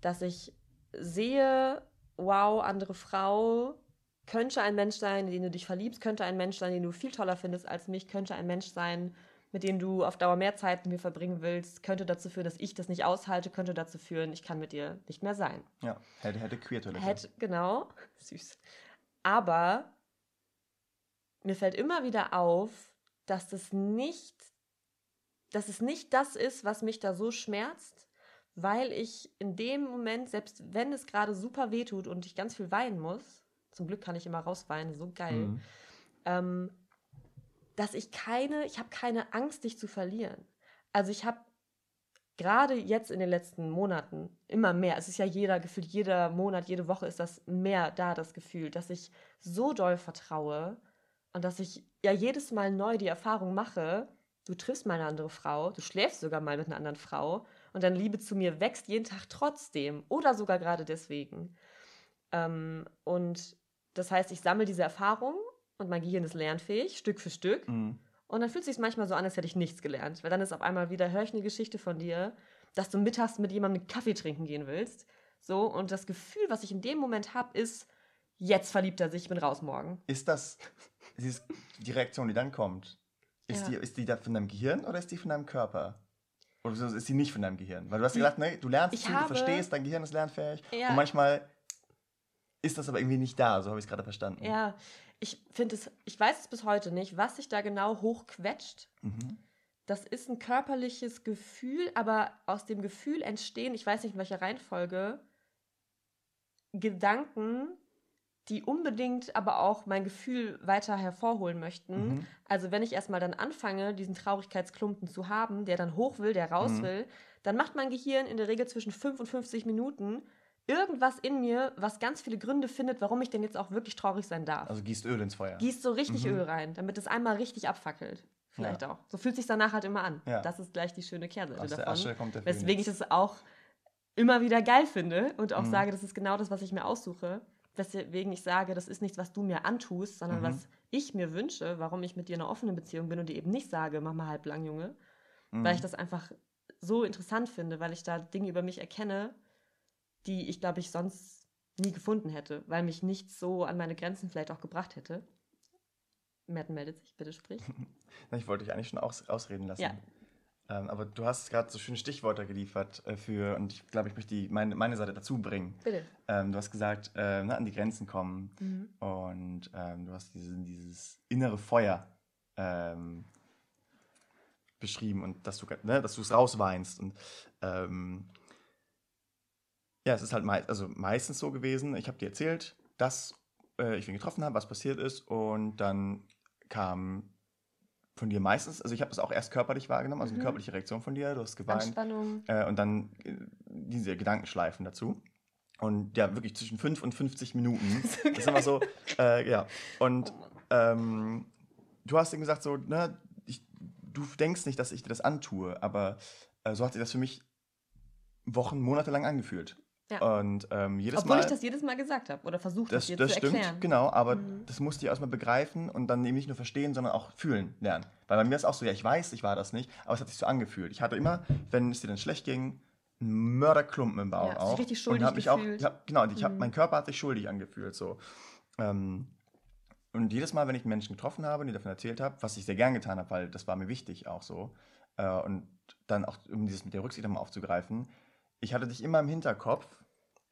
Dass ich sehe, wow, andere Frau, könnte ein Mensch sein, in den du dich verliebst, könnte ein Mensch sein, den du viel toller findest als mich, könnte ein Mensch sein, mit denen du auf Dauer mehr Zeit mit mir verbringen willst, könnte dazu führen, dass ich das nicht aushalte, könnte dazu führen, ich kann mit dir nicht mehr sein. Ja, hätte, hätte Queer-Toilette. Hätte, genau, süß. Aber mir fällt immer wieder auf, dass das nicht, dass es nicht das ist, was mich da so schmerzt, weil ich in dem Moment, selbst wenn es gerade super weh tut und ich ganz viel weinen muss, zum Glück kann ich immer rausweinen, so geil, Mhm. ähm, dass ich keine, ich habe keine Angst, dich zu verlieren. Also ich habe gerade jetzt in den letzten Monaten immer mehr, es ist ja jeder, gefühlt jeder Monat, jede Woche ist das mehr da, das Gefühl, dass ich so doll vertraue und dass ich ja jedes Mal neu die Erfahrung mache, du triffst mal eine andere Frau, du schläfst sogar mal mit einer anderen Frau und deine Liebe zu mir wächst jeden Tag trotzdem oder sogar gerade deswegen. Ähm, und das heißt, ich sammle diese Erfahrung und mein Gehirn ist lernfähig, Stück für Stück. Mhm. Und dann fühlt es sich manchmal so an, als hätte ich nichts gelernt. Weil dann ist auf einmal wieder, höre ich eine Geschichte von dir, dass du mittags mit jemandem einen Kaffee trinken gehen willst. So, und das Gefühl, was ich in dem Moment habe, ist, jetzt verliebt er sich, ich bin raus morgen. Ist das ist die Reaktion, die dann kommt? Ist, Ja. die, ist die da von deinem Gehirn oder ist die von deinem Körper? Oder ist die nicht von deinem Gehirn? Weil du hast Die- gesagt, ne, du lernst Ich viel, du habe- verstehst, dein Gehirn ist lernfähig. Ja. Und manchmal ist das aber irgendwie nicht da, so habe ich es gerade verstanden. Ja, ich finde es, ich weiß es bis heute nicht, was sich da genau hochquetscht. Mhm. Das ist ein körperliches Gefühl, aber aus dem Gefühl entstehen, ich weiß nicht in welcher Reihenfolge, Gedanken, die unbedingt aber auch mein Gefühl weiter hervorholen möchten. Mhm. Also wenn ich erstmal dann anfange, diesen Traurigkeitsklumpen zu haben, der dann hoch will, der raus Mhm. will, dann macht mein Gehirn in der Regel zwischen 5 und 50 Minuten irgendwas in mir, was ganz viele Gründe findet, warum ich denn jetzt auch wirklich traurig sein darf. Also gießt Öl ins Feuer. Gießt so richtig Mhm. Öl rein, damit es einmal richtig abfackelt. Vielleicht auch. So fühlt sich danach halt immer an. Ja. Das ist gleich die schöne Kehrseite Aus der davon. Asche kommt der Weswegen ich das auch immer wieder geil finde und auch Mhm. sage, das ist genau das, was ich mir aussuche. Weswegen ich sage, das ist nichts, was du mir antust, sondern Mhm. was ich mir wünsche, warum ich mit dir in einer offenen Beziehung bin und dir eben nicht sage, mach mal halblang, Junge. Mhm. Weil ich das einfach so interessant finde, weil ich da Dinge über mich erkenne, die ich, glaube ich, sonst nie gefunden hätte, weil mich nichts so an meine Grenzen vielleicht auch gebracht hätte. Merten meldet sich, bitte sprich. Na, Ich wollte dich eigentlich schon aus, ausreden lassen. Ja. Ähm, aber du hast gerade so schöne Stichworte geliefert äh, für, und ich glaube, ich möchte die, meine, meine Seite dazu bringen. Bitte. Ähm, du hast gesagt, äh, ne, an die Grenzen kommen Mhm. und ähm, du hast diese, dieses innere Feuer ähm, beschrieben und dass du ne, dass du es rausweinst. Und ähm, ja, es ist halt mei also meistens so gewesen, ich habe dir erzählt, dass äh, ich ihn getroffen habe, was passiert ist und dann kam von dir meistens, also ich habe das auch erst körperlich wahrgenommen, also eine Mhm. körperliche Reaktion von dir, du hast geweint. Anspannung. Äh, und dann äh, diese Gedankenschleifen dazu. Und ja, wirklich zwischen 5 und 50 Minuten. So das ist immer so, äh, ja. Und Oh ähm, du hast ihm gesagt, so, ne, ich, du denkst nicht, dass ich dir das antue, aber äh, so hat sich das für mich Wochen, Monate lang angefühlt. Ja. Und ähm, jedes Obwohl Mal. ich das jedes Mal gesagt habe oder versucht habe, Das, dir das zu stimmt, erklären. genau, aber Mhm. das musste ich erstmal begreifen und dann eben nicht nur verstehen, sondern auch fühlen lernen. Weil bei mir ist auch so, ja, ich weiß, ich war das nicht, aber es hat sich so angefühlt. Ich hatte immer, wenn es dir dann schlecht ging, einen Mörderklumpen im Bauch Ja, auch. richtig und schuldig hab mich auch, ich hab, genau, und ich hab, Mhm. mein Körper hat sich schuldig angefühlt. So. Ähm, und jedes Mal, wenn ich Menschen getroffen habe und die davon erzählt habe, was ich sehr gern getan habe, weil das war mir wichtig auch so, äh, und dann auch, um dieses mit der Rücksicht nochmal aufzugreifen, ich hatte dich immer im Hinterkopf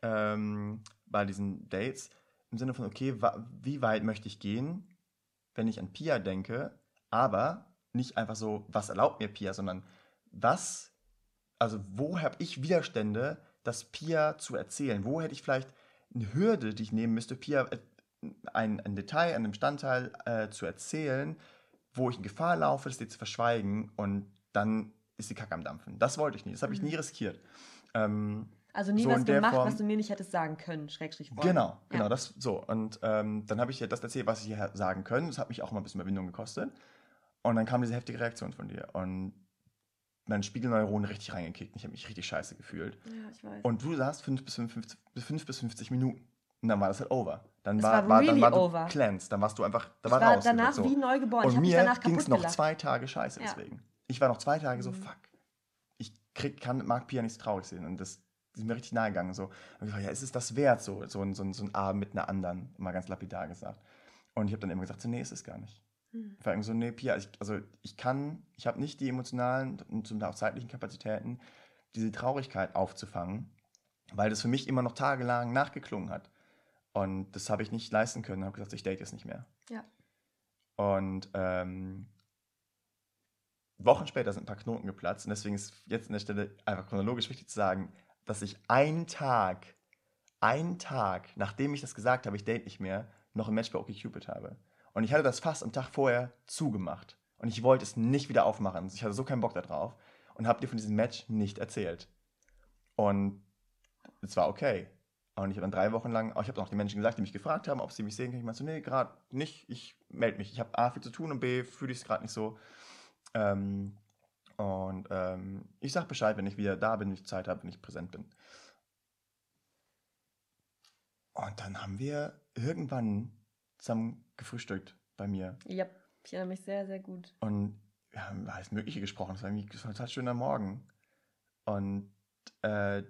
ähm, bei diesen Dates im Sinne von, okay, wie weit möchte ich gehen, wenn ich an Pia denke, aber nicht einfach so, was erlaubt mir Pia, sondern was, also wo habe ich Widerstände, das Pia zu erzählen? Wo hätte ich vielleicht eine Hürde, die ich nehmen müsste, Pia äh, ein, ein Detail, einen Bestandteil äh, zu erzählen, wo ich in Gefahr laufe, das dir zu verschweigen und dann ist die Kacke am Dampfen. Das wollte ich nie, das habe ich Mhm. nie riskiert. Ähm, Also nie So was gemacht, Form- was du mir nicht hättest sagen können, Schrägstrich wollen. Genau, genau, Ja. das so. Und ähm, dann habe ich dir das erzählt, was ich hier sagen können. Das hat mich auch mal ein bisschen Überwindung gekostet. Und dann kam diese heftige Reaktion von dir. Und meine Spiegelneuronen richtig reingekickt. Ich habe mich richtig scheiße gefühlt. Ja, ich weiß. Und du saßt 5 bis 55, bis 5 bis 50 Minuten. Und dann war das halt over. Dann Es war, war dann really war du over. cleansed. Dann warst du einfach, da war war raus. danach so. wie neu geboren. Und mir danach ging es noch zwei Tage scheiße Ja. deswegen. Ich war noch zwei Tage so, Mhm. fuck. Krieg, kann, mag Pia nicht so traurig sehen. Und das sind mir richtig nahe gegangen. So. Und ich war, ja, ist es das wert, so, so, ein, so, ein, so ein Abend mit einer anderen, mal ganz lapidar gesagt. Und ich habe dann immer gesagt, so, nee, ist es gar nicht. Hm. Ich war irgendwie so, nee, Pia, ich, also ich kann, ich habe nicht die emotionalen und zum Teil auch zeitlichen Kapazitäten, diese Traurigkeit aufzufangen, weil das für mich immer noch tagelang nachgeklungen hat. Und das habe ich nicht leisten können. Ich habe gesagt, ich date jetzt nicht mehr. Ja. Und ähm, Wochen später sind ein paar Knoten geplatzt. Und deswegen ist jetzt an der Stelle einfach chronologisch wichtig zu sagen, dass ich einen Tag, einen Tag, nachdem ich das gesagt habe, ich date nicht mehr, noch ein Match bei OkCupid habe. Und ich hatte das fast am Tag vorher zugemacht. Und ich wollte es nicht wieder aufmachen. Ich hatte so keinen Bock darauf. Und habe dir von diesem Match nicht erzählt. Und es war okay. Und ich habe dann drei Wochen lang, ich habe auch die Menschen gesagt, die mich gefragt haben, ob sie mich sehen können. Ich meinte so, nee, gerade nicht. Ich melde mich. Ich habe A, viel zu tun und B, fühle ich es gerade nicht so. Ähm, und ähm, ich sage Bescheid, wenn ich wieder da bin, wenn ich Zeit habe, wenn ich präsent bin. Und dann haben wir irgendwann zusammen gefrühstückt bei mir. Ja, ich erinnere mich sehr, sehr gut. Und wir haben alles Mögliche gesprochen. Es war, irgendwie, ein total schöner Morgen. Und äh,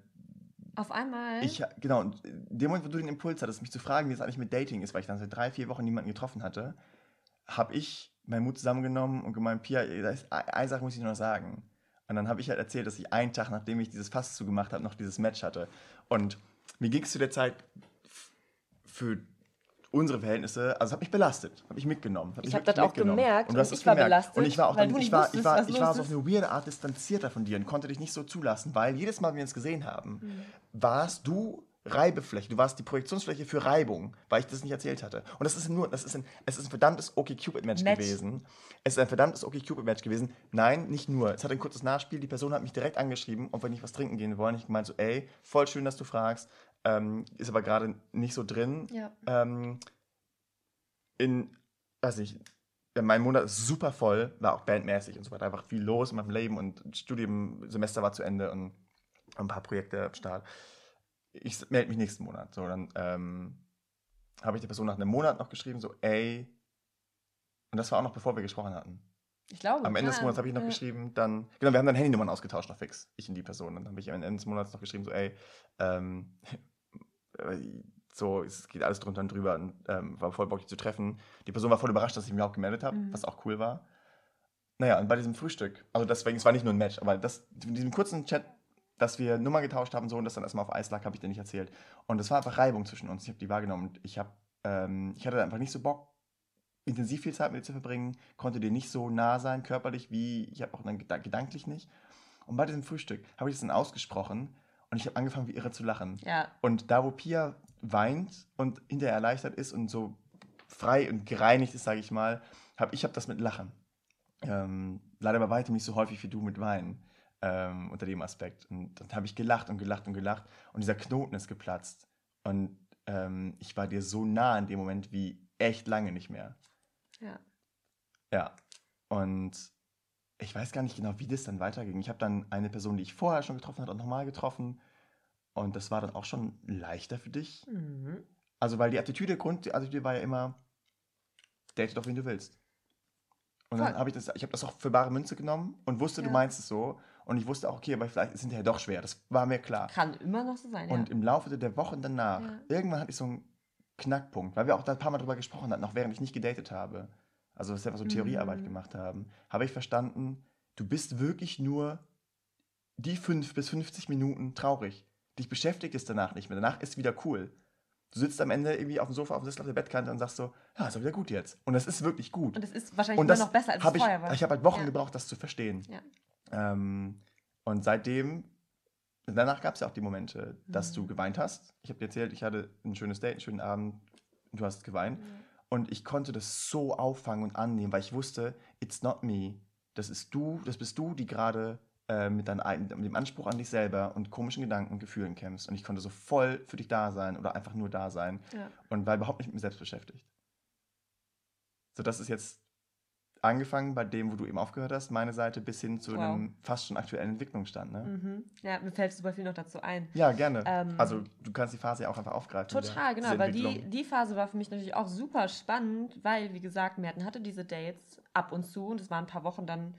auf einmal? Ich, genau, und in dem Moment, wo du den Impuls hattest, mich zu fragen, wie es eigentlich mit Dating ist, weil ich dann seit drei, vier Wochen niemanden getroffen hatte, habe ich meinen Mut zusammengenommen und gemeint, Pia, da ist, eine Sache muss ich noch sagen. Und dann habe ich halt erzählt, dass ich einen Tag, nachdem ich dieses Fass zugemacht habe, noch dieses Match hatte. Und mir ging es zu der Zeit für unsere Verhältnisse, also es hat mich belastet, habe ich mitgenommen. Hab ich habe das auch gemerkt und, und ich war gemerkt. belastet. Und ich war auch dann, ich war, ich war, ich war so auf eine weirde Art distanzierter von dir und konnte dich nicht so zulassen, weil jedes Mal, wenn wir uns gesehen haben, mhm. warst du Reibefläche, du warst die Projektionsfläche für Reibung, weil ich das nicht erzählt hatte. Und das ist nur, das ist ein, es ist ein verdammtes OkCupid-Match okay gewesen. Es ist ein verdammtes OkCupid-Match okay gewesen. Nein, nicht nur. Es hat ein kurzes Nachspiel, die Person hat mich direkt angeschrieben, ob wir nicht was trinken gehen wollen. Ich gemeint so, ey, voll schön, dass du fragst, ähm, ist aber gerade nicht so drin. Ja. Ähm, in, weiß nicht, mein Monat ist super voll, war auch bandmäßig und so weiter, einfach viel los in meinem Leben und Studiumsemester war zu Ende und ein paar Projekte am Start. Ich melde mich nächsten Monat. So, dann ähm, habe ich der Person nach einem Monat noch geschrieben, so, ey, und das war auch noch bevor wir gesprochen hatten. Ich glaube. Am Ende des Monats habe ich noch ja. geschrieben, dann, genau, wir haben dann Handynummern ausgetauscht, noch fix, ich und die Person. Dann habe ich am Ende des Monats noch geschrieben, so, ey, ähm, so, es geht alles drunter und drüber und ähm, war voll Bock, dich zu treffen. Die Person war voll überrascht, dass ich mich auch gemeldet habe, mhm. was auch cool war. Naja, und bei diesem Frühstück, also deswegen, es war nicht nur ein Match, aber das, in diesem kurzen Chat, dass wir Nummer getauscht haben so und das dann erstmal auf Eis lag, habe ich dir nicht erzählt. Und es war einfach Reibung zwischen uns. Ich habe die wahrgenommen. Ich, hab, ähm, ich hatte einfach nicht so Bock, intensiv viel Zeit mit dir zu verbringen, konnte dir nicht so nah sein, körperlich, wie ich habe auch dann gedanklich nicht. Und bei diesem Frühstück habe ich das dann ausgesprochen und ich habe angefangen, wie irre zu lachen. Ja. Und da, wo Pia weint und hinterher erleichtert ist und so frei und gereinigt ist, sage ich mal, habe ich hab das mit Lachen. Ähm, leider bei weitem nicht so häufig wie du mit Weinen ähm, unter dem Aspekt. Und dann habe ich gelacht und gelacht und gelacht und dieser Knoten ist geplatzt. Und ähm, ich war dir so nah in dem Moment wie echt lange nicht mehr. Ja. Ja. Und ich weiß gar nicht genau, wie das dann weiterging. Ich habe dann eine Person, die ich vorher schon getroffen habe, auch nochmal getroffen. Und das war dann auch schon leichter für dich. Mhm. Also, weil die Attitüde, Grund, die Attitüde war ja immer, date doch, wen du willst. Und Voll. dann habe ich das, ich habe das auch für bare Münze genommen und wusste, ja. du meinst es so. Und ich wusste auch, okay, aber vielleicht ist es hinterher doch schwer. Das war mir klar. Kann immer noch so sein, Und ja. im Laufe der Wochen danach, ja. irgendwann hatte ich so einen Knackpunkt, weil wir auch da ein paar Mal drüber gesprochen hatten, auch während ich nicht gedatet habe. Also, dass wir einfach so Theoriearbeit mhm. gemacht haben, habe ich verstanden, du bist wirklich nur die 5 bis 50 Minuten traurig dich beschäftigt es danach nicht mehr. Danach ist wieder cool. Du sitzt am Ende irgendwie auf dem Sofa, auf dem Sessel, auf der Bettkante und sagst so, ja, ist doch wieder gut jetzt. Und das ist wirklich gut. Und es ist wahrscheinlich immer noch besser, als es vorher war. Ich habe halt Wochen ja. gebraucht, das zu verstehen. Ja. Ähm, und seitdem, danach gab es ja auch die Momente, dass mhm. du geweint hast. Ich habe dir erzählt, ich hatte ein schönes Date, einen schönen Abend, du hast geweint. Mhm. Und ich konnte das so auffangen und annehmen, weil ich wusste, it's not me. Das ist du, das bist du, die gerade äh, mit, mit dem Anspruch an dich selber und komischen Gedanken und Gefühlen kämpfst. Und ich konnte so voll für dich da sein oder einfach nur da sein ja. und war überhaupt nicht mit mir selbst beschäftigt. So, das ist jetzt angefangen bei dem, wo du eben aufgehört hast, meine Seite, bis hin zu wow. einem fast schon aktuellen Entwicklungsstand. Ne? Mhm. Ja, mir fällt super viel noch dazu ein. Ja, gerne. Ähm, also du kannst die Phase ja auch einfach aufgreifen. Total, genau. Weil die, die Phase war für mich natürlich auch super spannend, weil, wie gesagt, Merten hatte diese Dates ab und zu und es waren ein paar Wochen dann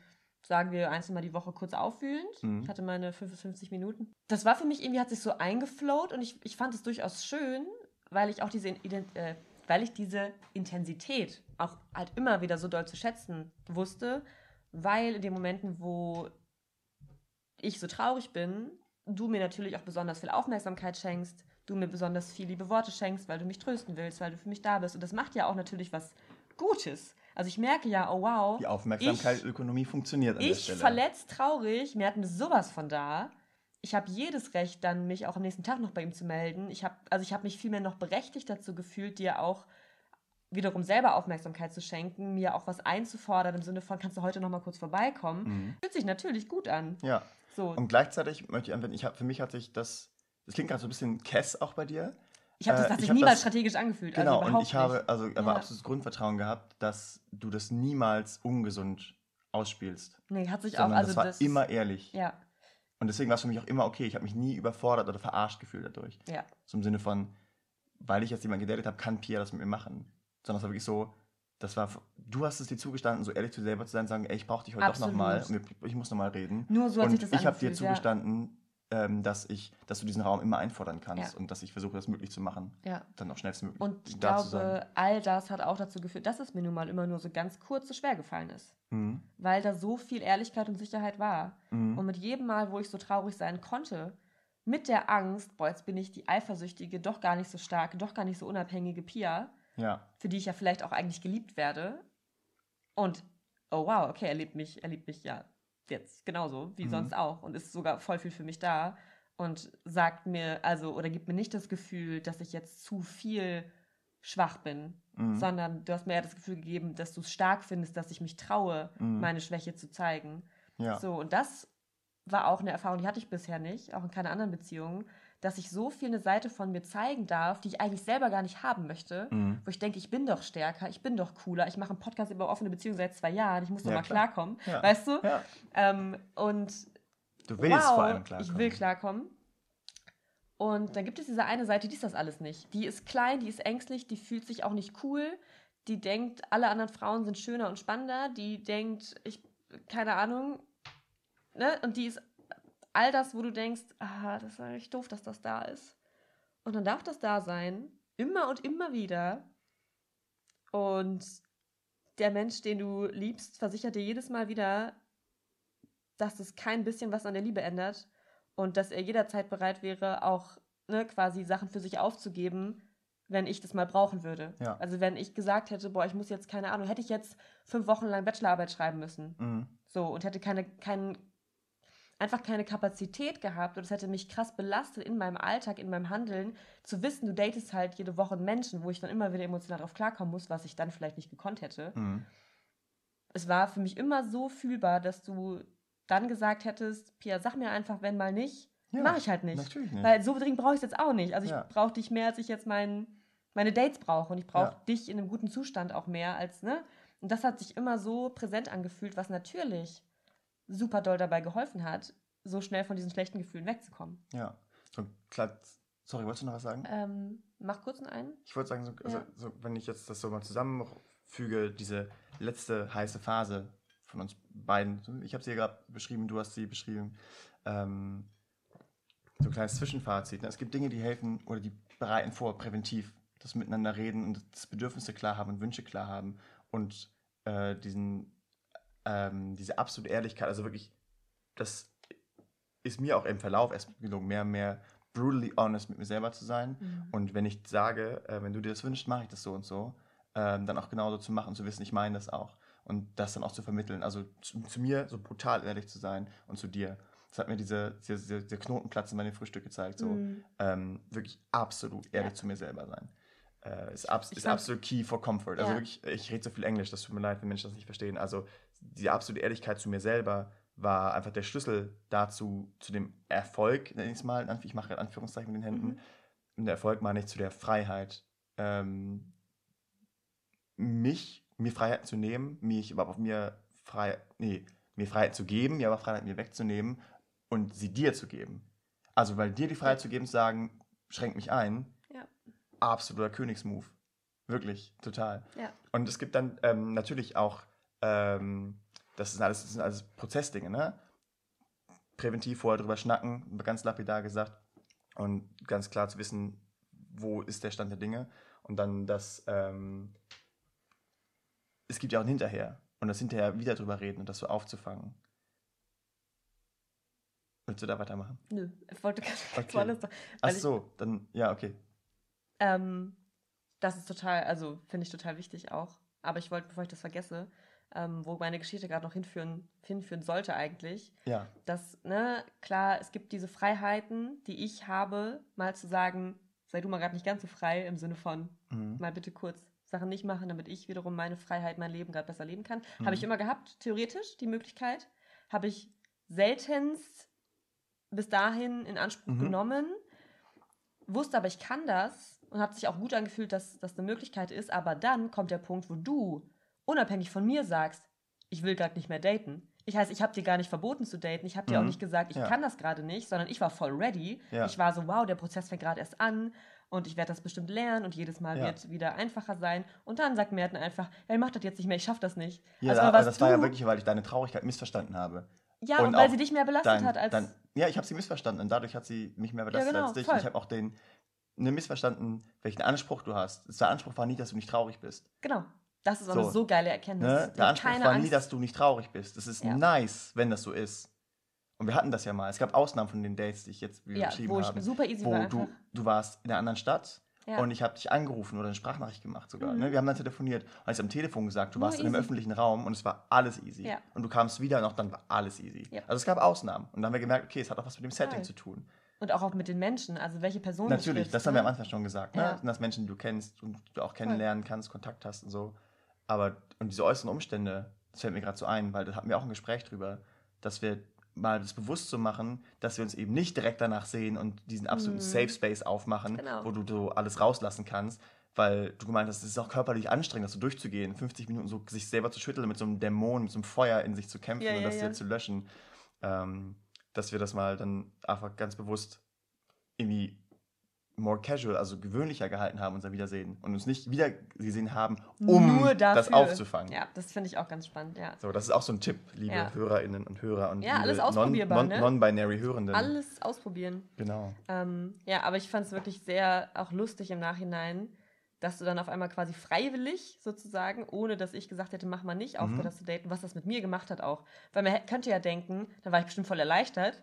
sagen wir, ein, Mal die Woche kurz auffühlend. Mhm. Ich hatte meine 55 Minuten. Das war für mich irgendwie, hat sich so eingeflowt und ich, ich fand es durchaus schön, weil ich auch diese Ident äh, weil ich diese Intensität auch halt immer wieder so doll zu schätzen wusste, weil in den Momenten, wo ich so traurig bin, du mir natürlich auch besonders viel Aufmerksamkeit schenkst, du mir besonders viel liebe Worte schenkst, weil du mich trösten willst, weil du für mich da bist. Und das macht ja auch natürlich was Gutes. Also ich merke ja, oh wow. Die Aufmerksamkeitsökonomie funktioniert an ich der Stelle. Ich verletzt, traurig, mir hat mir sowas von da. Ich habe jedes Recht, dann mich auch am nächsten Tag noch bei ihm zu melden. Ich habe, also ich habe mich vielmehr noch berechtigt dazu gefühlt, dir auch wiederum selber Aufmerksamkeit zu schenken, mir auch was einzufordern im Sinne von, kannst du heute noch mal kurz vorbeikommen, mhm. fühlt sich natürlich gut an. Ja. So. Und gleichzeitig möchte ich anwenden, ich hab, für mich hat sich das, das klingt gerade so ein bisschen Kess auch bei dir. Ich habe das, das äh, sich niemals das, strategisch angefühlt. Also genau, also und ich habe also aber ja. absolutes Grundvertrauen gehabt, dass du das niemals ungesund ausspielst. Nee, hat sich auch. Also das war das, immer ehrlich. Ja. Und deswegen war es für mich auch immer okay. Ich habe mich nie überfordert oder verarscht gefühlt dadurch. Ja. So im Sinne von, weil ich jetzt jemanden gedatet habe, kann Pia das mit mir machen. Sondern es war wirklich so, das war, du hast es dir zugestanden, so ehrlich zu dir selber zu sein, sagen, ey, ich brauche dich heute Absolut. doch nochmal, ich muss nochmal reden. Nur so hat und sich das ich habe dir zugestanden, ähm, dass ich, dass du diesen Raum immer einfordern kannst ja. und dass ich versuche, das möglich zu machen. Ja. Dann auch schnellstmöglich. Und ich glaube, all das hat auch dazu geführt, dass es mir nun mal immer nur so ganz kurz so schwer gefallen ist. Mhm. Weil da so viel Ehrlichkeit und Sicherheit war. Mhm. Und mit jedem Mal, wo ich so traurig sein konnte, mit der Angst, boah, jetzt bin ich die eifersüchtige, doch gar nicht so starke, doch gar nicht so unabhängige Pia, ja. für die ich ja vielleicht auch eigentlich geliebt werde. Und oh wow, okay, er liebt mich, er liebt mich ja jetzt genauso wie mhm. sonst auch und ist sogar voll viel für mich da und sagt mir, also, oder gibt mir nicht das Gefühl, dass ich jetzt zu viel schwach bin, mhm. sondern du hast mir ja das Gefühl gegeben, dass du es stark findest, dass ich mich traue, mhm. meine Schwäche zu zeigen. Ja. So, und das war auch eine Erfahrung, die hatte ich bisher nicht, auch in keiner anderen Beziehung, dass ich so viel eine Seite von mir zeigen darf, die ich eigentlich selber gar nicht haben möchte, mhm. wo ich denke, ich bin doch stärker, ich bin doch cooler, ich mache einen Podcast über offene Beziehungen seit zwei Jahren, ich muss doch ja, mal klar. klarkommen, ja. weißt du? Ja. Ähm, und du willst wow, vor allem klarkommen. Ich will klarkommen. Und dann gibt es diese eine Seite, die ist das alles nicht. Die ist klein, die ist ängstlich, die fühlt sich auch nicht cool, die denkt, alle anderen Frauen sind schöner und spannender, die denkt, ich, keine Ahnung, ne? Und die ist all das, wo du denkst, ah, das ist eigentlich doof, dass das da ist. Und dann darf das da sein, immer und immer wieder. Und der Mensch, den du liebst, versichert dir jedes Mal wieder, dass es kein bisschen was an der Liebe ändert und dass er jederzeit bereit wäre, auch ne, quasi Sachen für sich aufzugeben, wenn ich das mal brauchen würde. Ja. Also wenn ich gesagt hätte, boah, ich muss jetzt keine Ahnung, hätte ich jetzt fünf Wochen lang Bachelorarbeit schreiben müssen. Mhm. So und hätte keine, keinen einfach keine Kapazität gehabt und es hätte mich krass belastet in meinem Alltag, in meinem Handeln, zu wissen, du datest halt jede Woche Menschen, wo ich dann immer wieder emotional darauf klarkommen muss, was ich dann vielleicht nicht gekonnt hätte. Mhm. Es war für mich immer so fühlbar, dass du dann gesagt hättest, Pia, sag mir einfach, wenn mal nicht, ja, mache ich halt nicht. Nicht. Weil so dringend brauche ich es jetzt auch nicht. Also ich ja. brauche dich mehr, als ich jetzt mein, meine Dates brauche. Und ich brauche ja. dich in einem guten Zustand auch mehr als, ne? Und das hat sich immer so präsent angefühlt, was natürlich super doll dabei geholfen hat, so schnell von diesen schlechten Gefühlen wegzukommen. Ja. So, klar, sorry, wolltest du noch was sagen? Ähm, mach kurz einen. Ich wollte sagen, so, also, ja. so, wenn ich jetzt das so mal zusammenfüge, diese letzte heiße Phase von uns beiden, ich habe sie ja gerade beschrieben, du hast sie beschrieben, ähm, so ein kleines Zwischenfazit. Ne? Es gibt Dinge, die helfen oder die bereiten vor, präventiv, das Miteinander reden und das Bedürfnisse klar haben und Wünsche klar haben und äh, diesen ähm, diese absolute Ehrlichkeit, also wirklich, das ist mir auch im Verlauf erst gelungen, mehr und mehr brutally honest mit mir selber zu sein. Mhm. Und wenn ich sage, äh, wenn du dir das wünschst, mache ich das so und so, ähm, dann auch genauso zu machen, zu wissen, ich meine das auch. Und das dann auch zu vermitteln. Also zu, zu, mir so brutal ehrlich zu sein und zu dir. Das hat mir diese, diese, dieser Knotenplatz in meinem Frühstück gezeigt. So mhm. ähm, wirklich absolut ehrlich ja. zu mir selber sein äh, ist, abs ist absolut key for comfort. Also ja. wirklich, ich rede so viel Englisch, das tut mir leid, wenn Menschen das nicht verstehen. Also die absolute Ehrlichkeit zu mir selber war einfach der Schlüssel dazu, zu dem Erfolg, nenne ich es mal, ich mache gerade Anführungszeichen mit den Händen, mhm. und der Erfolg meine ich zu der Freiheit, ähm, mich, mir Freiheit zu nehmen, mich überhaupt auf mir frei, nee, mir Freiheit zu geben, mir aber Freiheit mir wegzunehmen und sie dir zu geben. Also, weil dir die Freiheit zu geben, zu sagen, schränkt mich ein, ja. absoluter Königsmove. Wirklich, total. Ja. Und es gibt dann ähm, natürlich auch ähm, das, sind alles, das sind alles Prozessdinge, ne? Präventiv vorher drüber schnacken, ganz lapidar gesagt. Und ganz klar zu wissen, wo ist der Stand der Dinge. Und dann das, ähm, es gibt ja auch ein Hinterher. Und das hinterher wieder drüber reden und das so aufzufangen. Willst du da weitermachen? Nö, ich wollte ganz Okay. woanders noch- Ach weil ich- so, dann, ja, okay. Ähm, das ist total, also finde ich total wichtig auch. Aber ich wollte, bevor ich das vergesse, ähm, wo meine Geschichte gerade noch hinführen, hinführen sollte eigentlich, Ja, dass, ne, klar, es gibt diese Freiheiten, die ich habe, mal zu sagen, sei du mal gerade nicht ganz so frei, im Sinne von, mhm. mal bitte kurz Sachen nicht machen, damit ich wiederum meine Freiheit, mein Leben gerade besser leben kann. Mhm. Habe ich immer gehabt, theoretisch, die Möglichkeit. Habe ich seltenst bis dahin in Anspruch Mhm. genommen. Wusste aber, ich kann das und hat sich auch gut angefühlt, dass das eine Möglichkeit ist. Aber dann kommt der Punkt, wo du unabhängig von mir sagst, ich will gerade nicht mehr daten. Ich heißt, ich habe dir gar nicht verboten zu daten. Ich habe dir auch Mhm. nicht gesagt, ich Ja. kann das gerade nicht, sondern ich war voll ready. Ja. Ich war so, wow, der Prozess fängt gerade erst an und ich werde das bestimmt lernen und jedes Mal Ja. wird wieder einfacher sein. Und dann sagt Merten einfach, ey, mach das jetzt nicht mehr, ich schaff das nicht. Ja, Also da, warst das war ja wirklich, weil ich deine Traurigkeit missverstanden habe. Ja, und und, weil auch sie dich mehr belastet Dein, hat als. dein, ja, ich habe sie missverstanden und dadurch hat sie mich mehr belastet genau, als dich. voll. Und ich habe auch den ne, missverstanden, welchen Anspruch du hast. Der Anspruch war nie, dass du nicht traurig bist. genau. Das ist auch So. eine so geile Erkenntnis. Ne? Der Anspruch keine war Angst. nie, dass du nicht traurig bist. Es ist Ja. nice, wenn das so ist. Und wir hatten das ja mal. Es gab Ausnahmen von den Dates, die ich jetzt ja, beschrieben wo ich haben. super easy wo war. du, du warst in einer anderen Stadt Ja. und ich habe dich angerufen oder eine Sprachnachricht gemacht sogar. Mhm. Ne? Wir haben dann telefoniert und ich am Telefon gesagt, du Nur warst in einem easy. öffentlichen Raum und es war alles easy. Ja. Und du kamst wieder und auch dann war alles easy. Also es gab Ausnahmen. Und dann haben wir gemerkt, okay, es hat auch was mit dem Setting zu tun. Und auch, auch mit den Menschen, also welche Person Natürlich, das haben wir am ne? Anfang schon gesagt. Ne? Das sind das Menschen, die du kennst und du auch kennenlernen kannst, Kontakt hast und so. Aber, und diese äußeren Umstände, das fällt mir gerade so ein, weil da hatten wir auch ein Gespräch drüber, dass wir mal das bewusst zu machen, dass wir uns eben nicht direkt danach sehen und diesen absoluten Mhm. Safe Space aufmachen, Genau. wo du so alles rauslassen kannst. Weil du gemeint hast, es ist auch körperlich anstrengend, das so durchzugehen, 50 Minuten so sich selber zu schütteln, mit so einem Dämon, mit so einem Feuer in sich zu kämpfen Ja, und ja, das ja. zu löschen. Ähm, dass wir das mal dann einfach ganz bewusst irgendwie more casual, also gewöhnlicher gehalten haben, unser Wiedersehen. Und uns nicht wieder gesehen haben, um das aufzufangen. Ja, das finde ich auch ganz spannend, ja. So, das ist auch so ein Tipp, liebe Ja. HörerInnen und Hörer und Ja, alles ausprobierbar, non, ne? non, non-binary Hörenden. Alles ausprobieren. Genau. Ähm, ja, aber ich fand es wirklich sehr auch lustig im Nachhinein, dass du dann auf einmal quasi freiwillig sozusagen, ohne dass ich gesagt hätte, mach mal nicht, aufgehört Mhm. zu daten, was das mit mir gemacht hat auch. Weil man könnte ja denken, dann war ich bestimmt voll erleichtert.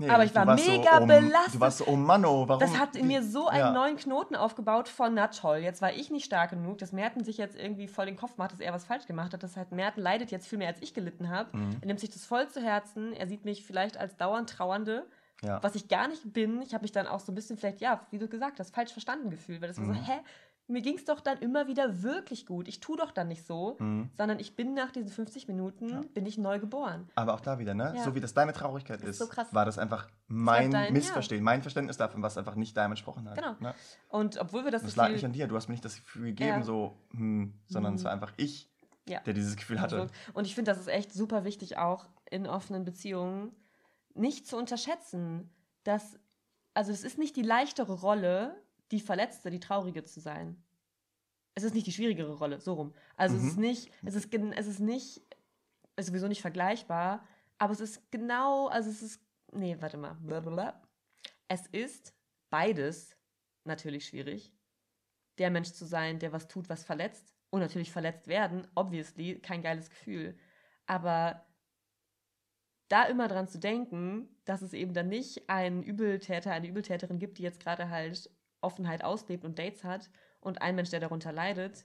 Nee, Aber ich war mega so, um, belastet. Du warst so, oh Mann, oh, warum? Das hat in mir so einen Ja. neuen Knoten aufgebaut von, na toll, jetzt war ich nicht stark genug, dass Merten sich jetzt irgendwie voll den Kopf macht, dass er was falsch gemacht hat. Das heißt, Merten leidet jetzt viel mehr, als ich gelitten habe. Mhm. Er nimmt sich das voll zu Herzen. Er sieht mich vielleicht als dauernd Trauernde, Ja. was ich gar nicht bin. Ich habe mich dann auch so ein bisschen vielleicht, ja, wie du gesagt hast, falsch verstanden gefühlt. Weil das war so, Mhm. hä? Mir ging es doch dann immer wieder wirklich gut. Ich tue doch dann nicht so, Mhm. sondern ich bin nach diesen 50 Minuten, Ja. bin ich neu geboren. Aber auch da wieder, ne? Ja. So wie das deine Traurigkeit Das ist, ist so war das einfach mein dein- ja. Missverstehen, mein Verständnis davon, was einfach nicht deinem entsprochen hat. Genau. Ne? Und obwohl wir das, Das so lag nicht an dir, du hast mir nicht das Gefühl gegeben, Ja. so, hm, sondern es Mhm. war einfach ich, Ja. der dieses Gefühl hatte. Also, und ich finde, das ist echt super wichtig, auch in offenen Beziehungen nicht zu unterschätzen, dass, also es ist nicht die leichtere Rolle, die Verletzte, die Traurige zu sein. Es ist nicht die schwierigere Rolle, so rum. Also es Mhm. ist nicht, es ist, es ist nicht, ist sowieso nicht vergleichbar, aber es ist genau, also es ist, nee, warte mal. Blablabla. Es ist beides natürlich schwierig, der Mensch zu sein, der was tut, was verletzt. Und natürlich verletzt werden, obviously, kein geiles Gefühl. Aber da immer dran zu denken, dass es eben dann nicht einen Übeltäter, eine Übeltäterin gibt, die jetzt gerade halt Offenheit auslebt und Dates hat und ein Mensch, der darunter leidet,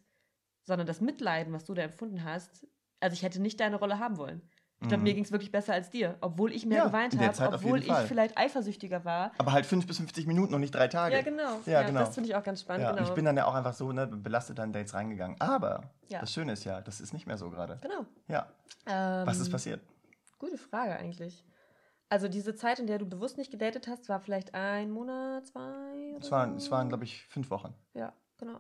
sondern das Mitleiden, was du da empfunden hast, also ich hätte nicht deine Rolle haben wollen. Ich glaube, Mhm. mir ging es wirklich besser als dir, obwohl ich mehr Ja, geweint habe, obwohl ich Fall. vielleicht eifersüchtiger war. Aber halt 5 bis 50 Minuten und nicht drei Tage. Ja, genau. Ja, genau. Das finde ich auch ganz spannend. Ja, und genau. ich bin dann ja auch einfach so ne, belastet an Dates reingegangen. Aber Ja. das Schöne ist ja, das ist nicht mehr so gerade. genau. Ja. Ähm, Was ist passiert? Gute Frage eigentlich. Also diese Zeit, in der du bewusst nicht gedatet hast, war vielleicht ein Monat, zwei oder Es waren, es waren glaube ich, fünf Wochen. Ja, genau.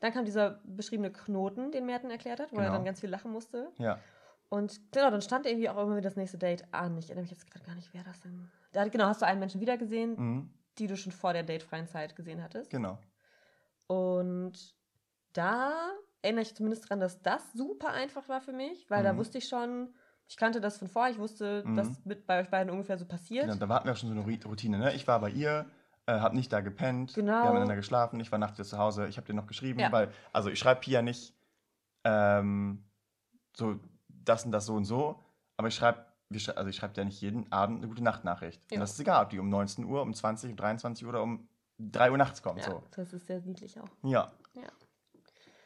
Dann kam dieser beschriebene Knoten, den Merten erklärt hat, wo er Genau. dann ganz viel lachen musste. Ja. Und genau, dann stand irgendwie auch immer wieder das nächste Date an. Ich erinnere mich jetzt gerade gar nicht, wer das denn... Da, genau, hast du einen Menschen wiedergesehen, Mhm. die du schon vor der datefreien Zeit gesehen hattest. Genau. Und da erinnere ich zumindest dran, dass das super einfach war für mich, weil da Mhm. wusste ich schon, ich kannte das von vor, ich wusste, Mhm. dass mit bei euch beiden ungefähr so passiert. genau. Da hatten wir auch schon so eine Routine. Ne? Ich war bei ihr äh, habe nicht da gepennt. Genau. Wir haben miteinander geschlafen. Ich war nachts wieder zu Hause. Ich habe dir noch geschrieben, Ja. weil, also ich schreibe Pia nicht ähm, so das und das so und so, aber ich schreibe, also ich schreibe ja nicht jeden Abend eine gute Nachtnachricht. Ja. Und das ist egal, ob die um 19 Uhr, um 20, um 23 Uhr oder um 3 Uhr nachts kommt. Ja, So. das ist sehr niedlich auch. Ja. Ja.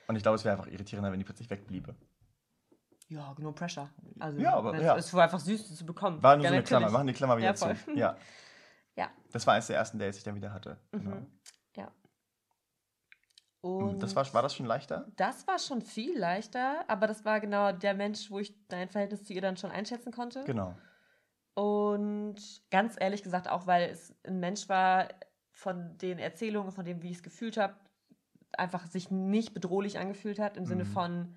Und ich glaube, es wäre einfach irritierender, wenn die plötzlich wegbliebe. Ja, no pressure. Also, Ja, aber- es, ja. es war einfach süß zu bekommen. War nur Ja, so eine Klammer. Machen die Klammer wieder Ja, zu. Ja. Ja. Das war eines der ersten Dates, die ich dann wieder hatte. Mhm. Genau. Ja. Und das war, war das schon leichter? das war schon viel leichter, aber das war genau der Mensch, wo ich dein Verhältnis zu ihr dann schon einschätzen konnte. Genau. Und ganz ehrlich gesagt, auch weil es ein Mensch war, von den Erzählungen, von dem, wie ich es gefühlt habe, einfach sich nicht bedrohlich angefühlt hat, im Sinne Mhm. von,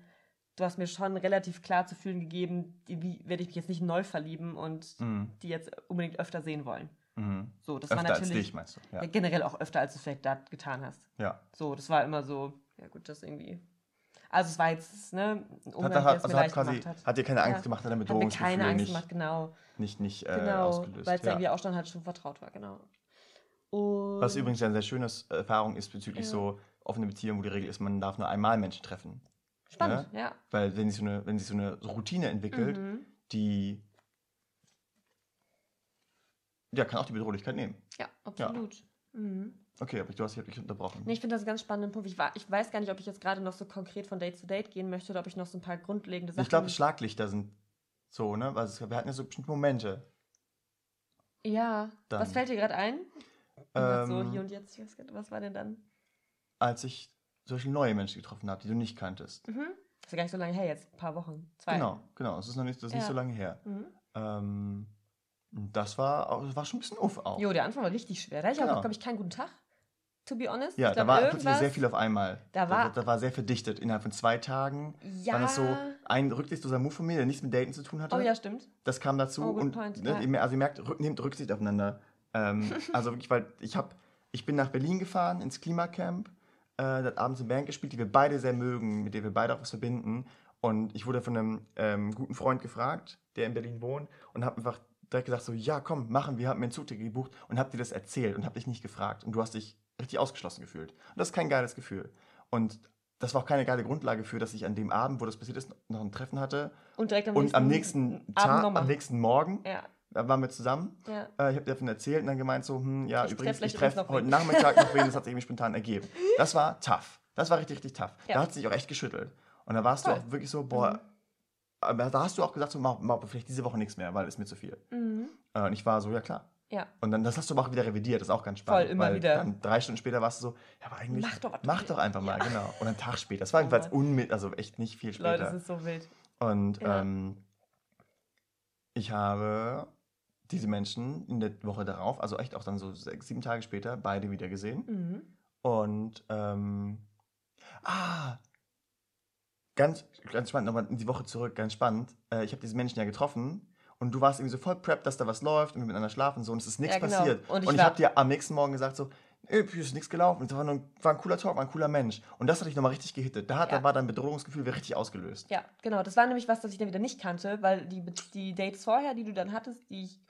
du hast mir schon relativ klar zu fühlen gegeben, die, wie werde ich mich jetzt nicht neu verlieben und Mhm. die jetzt unbedingt öfter sehen wollen. Mhm. So, das Öfter war als natürlich dich, meinst du? Ja. ja, generell auch öfter, als du vielleicht da getan hast. ja. So, das war immer so, ja gut, das irgendwie. Also es war jetzt, ne, ein Umgang, Hat, der es also mir hat quasi, gemacht hat. hat dir keine Angst Ja. gemacht, hat deine Hat mir keine Angst nicht, gemacht, genau. nicht, nicht äh, Genau, ausgelöst. weil es ja. irgendwie auch dann halt schon vertraut war, genau. Und Was übrigens eine sehr schöne Erfahrung ist bezüglich so offene Beziehungen, wo die Regel ist, man darf nur einmal Menschen treffen. Spannend, ja. Weil wenn sich so eine, wenn sich so eine Routine entwickelt, Mhm. die ja, kann auch die Bedrohlichkeit nehmen. Ja, absolut. Mhm. Okay, aber du hast dich unterbrochen. Nee, ich finde das einen ganz spannenden Punkt. Ich, war, ich weiß gar nicht, ob ich jetzt gerade noch so konkret von Date zu Date gehen möchte oder ob ich noch so ein paar grundlegende Sachen. ich glaube, Schlaglichter sind so, ne? Weil es- wir hatten ja so bestimmte Momente. Ja, Dann. was fällt dir gerade ein? Irgendwas so Ähm, hier und jetzt. Was war denn dann? als ich solche neue Menschen getroffen habe, die du nicht kanntest. Mhm. Das ist ja gar nicht so lange her jetzt, ein paar Wochen. Zwei. Genau, genau. Das ist noch nicht, das ist nicht Ja. so lange her. Mhm. Ähm, das war, auch- das war schon ein bisschen uff auch. Jo, der Anfang war richtig schwer. Da hatte ich Genau. auch, glaube ich, keinen guten Tag. To be honest. Ja, da war plötzlich sehr viel auf einmal. Da war- da, war sehr verdichtet. Innerhalb von zwei Tagen Ja. war das so ein rücksichtsloser Move von mir, der nichts mit Daten zu tun hatte. Oh ja, stimmt. Das kam dazu. Oh, und point, ne, ja. also ihr merkt, rück, nehmt Rücksicht aufeinander. Ähm, also wirklich, weil ich habe, ich bin nach Berlin gefahren ins Klimacamp, äh, hat abends eine Band gespielt, die wir beide sehr mögen, mit der wir beide auch was verbinden. Und ich wurde von einem ähm, guten Freund gefragt, der in Berlin wohnt, und habe einfach direkt gesagt so, ja komm, machen wir, haben mir ein Zugticket gebucht und hab dir das erzählt und hab dich nicht gefragt. Und du hast dich richtig ausgeschlossen gefühlt. Und das ist kein geiles Gefühl. Und das war auch keine geile Grundlage für, dass ich an dem Abend, wo das passiert ist, noch ein Treffen hatte. Und direkt am Und nächsten, am nächsten Tag, am nächsten Morgen, Ja, da waren wir zusammen. ja. Äh, ich habe davon erzählt und dann gemeint so, hm, ja, Ich treff übrigens, vielleicht ich treffe heute wen. Nachmittag noch wen, das hat sich irgendwie spontan ergeben. Das war tough. Das war richtig, richtig tough. Ja. Da hat sich auch echt geschüttelt. Und da warst Voll. du auch wirklich so, boah, Mhm. aber da hast du auch gesagt, so, mach, mach vielleicht diese Woche nichts mehr, weil es mir zu viel. Mhm. Äh, und ich war so, ja klar. Ja. Und dann, das hast du aber auch wieder revidiert, das ist auch ganz spannend. Voll, immer wieder. Dann drei Stunden später warst du so, ja, aber eigentlich, Mach doch mach doch einfach mal, Ja. genau. Und einen Tag später, das war Oh jedenfalls Mann. unmit, also echt nicht viel später. Leute, das ist so wild. Und ähm, ich habe diese Menschen in der Woche darauf, also echt auch dann so sechs, sieben Tage später, beide wieder gesehen. Mhm. Und ähm, ah, ganz, ganz spannend, nochmal in die Woche zurück, ganz spannend. Äh, ich habe diese Menschen ja getroffen und du warst irgendwie so voll prepped, dass da was läuft und wir miteinander schlafen und so und es ist nichts Ja, genau. passiert. Und Und ich ich, war- habe dir am nächsten Morgen gesagt so, ey, ist nichts gelaufen. Das war, nur, war ein cooler Talk, war ein cooler Mensch. Und das hat dich nochmal richtig gehittet. Da, hat, Ja. da war dein Bedrohungsgefühl wieder richtig ausgelöst. Ja, genau. Das war nämlich was, das ich dann wieder nicht kannte, weil die, die Dates vorher, die du dann hattest, die ich,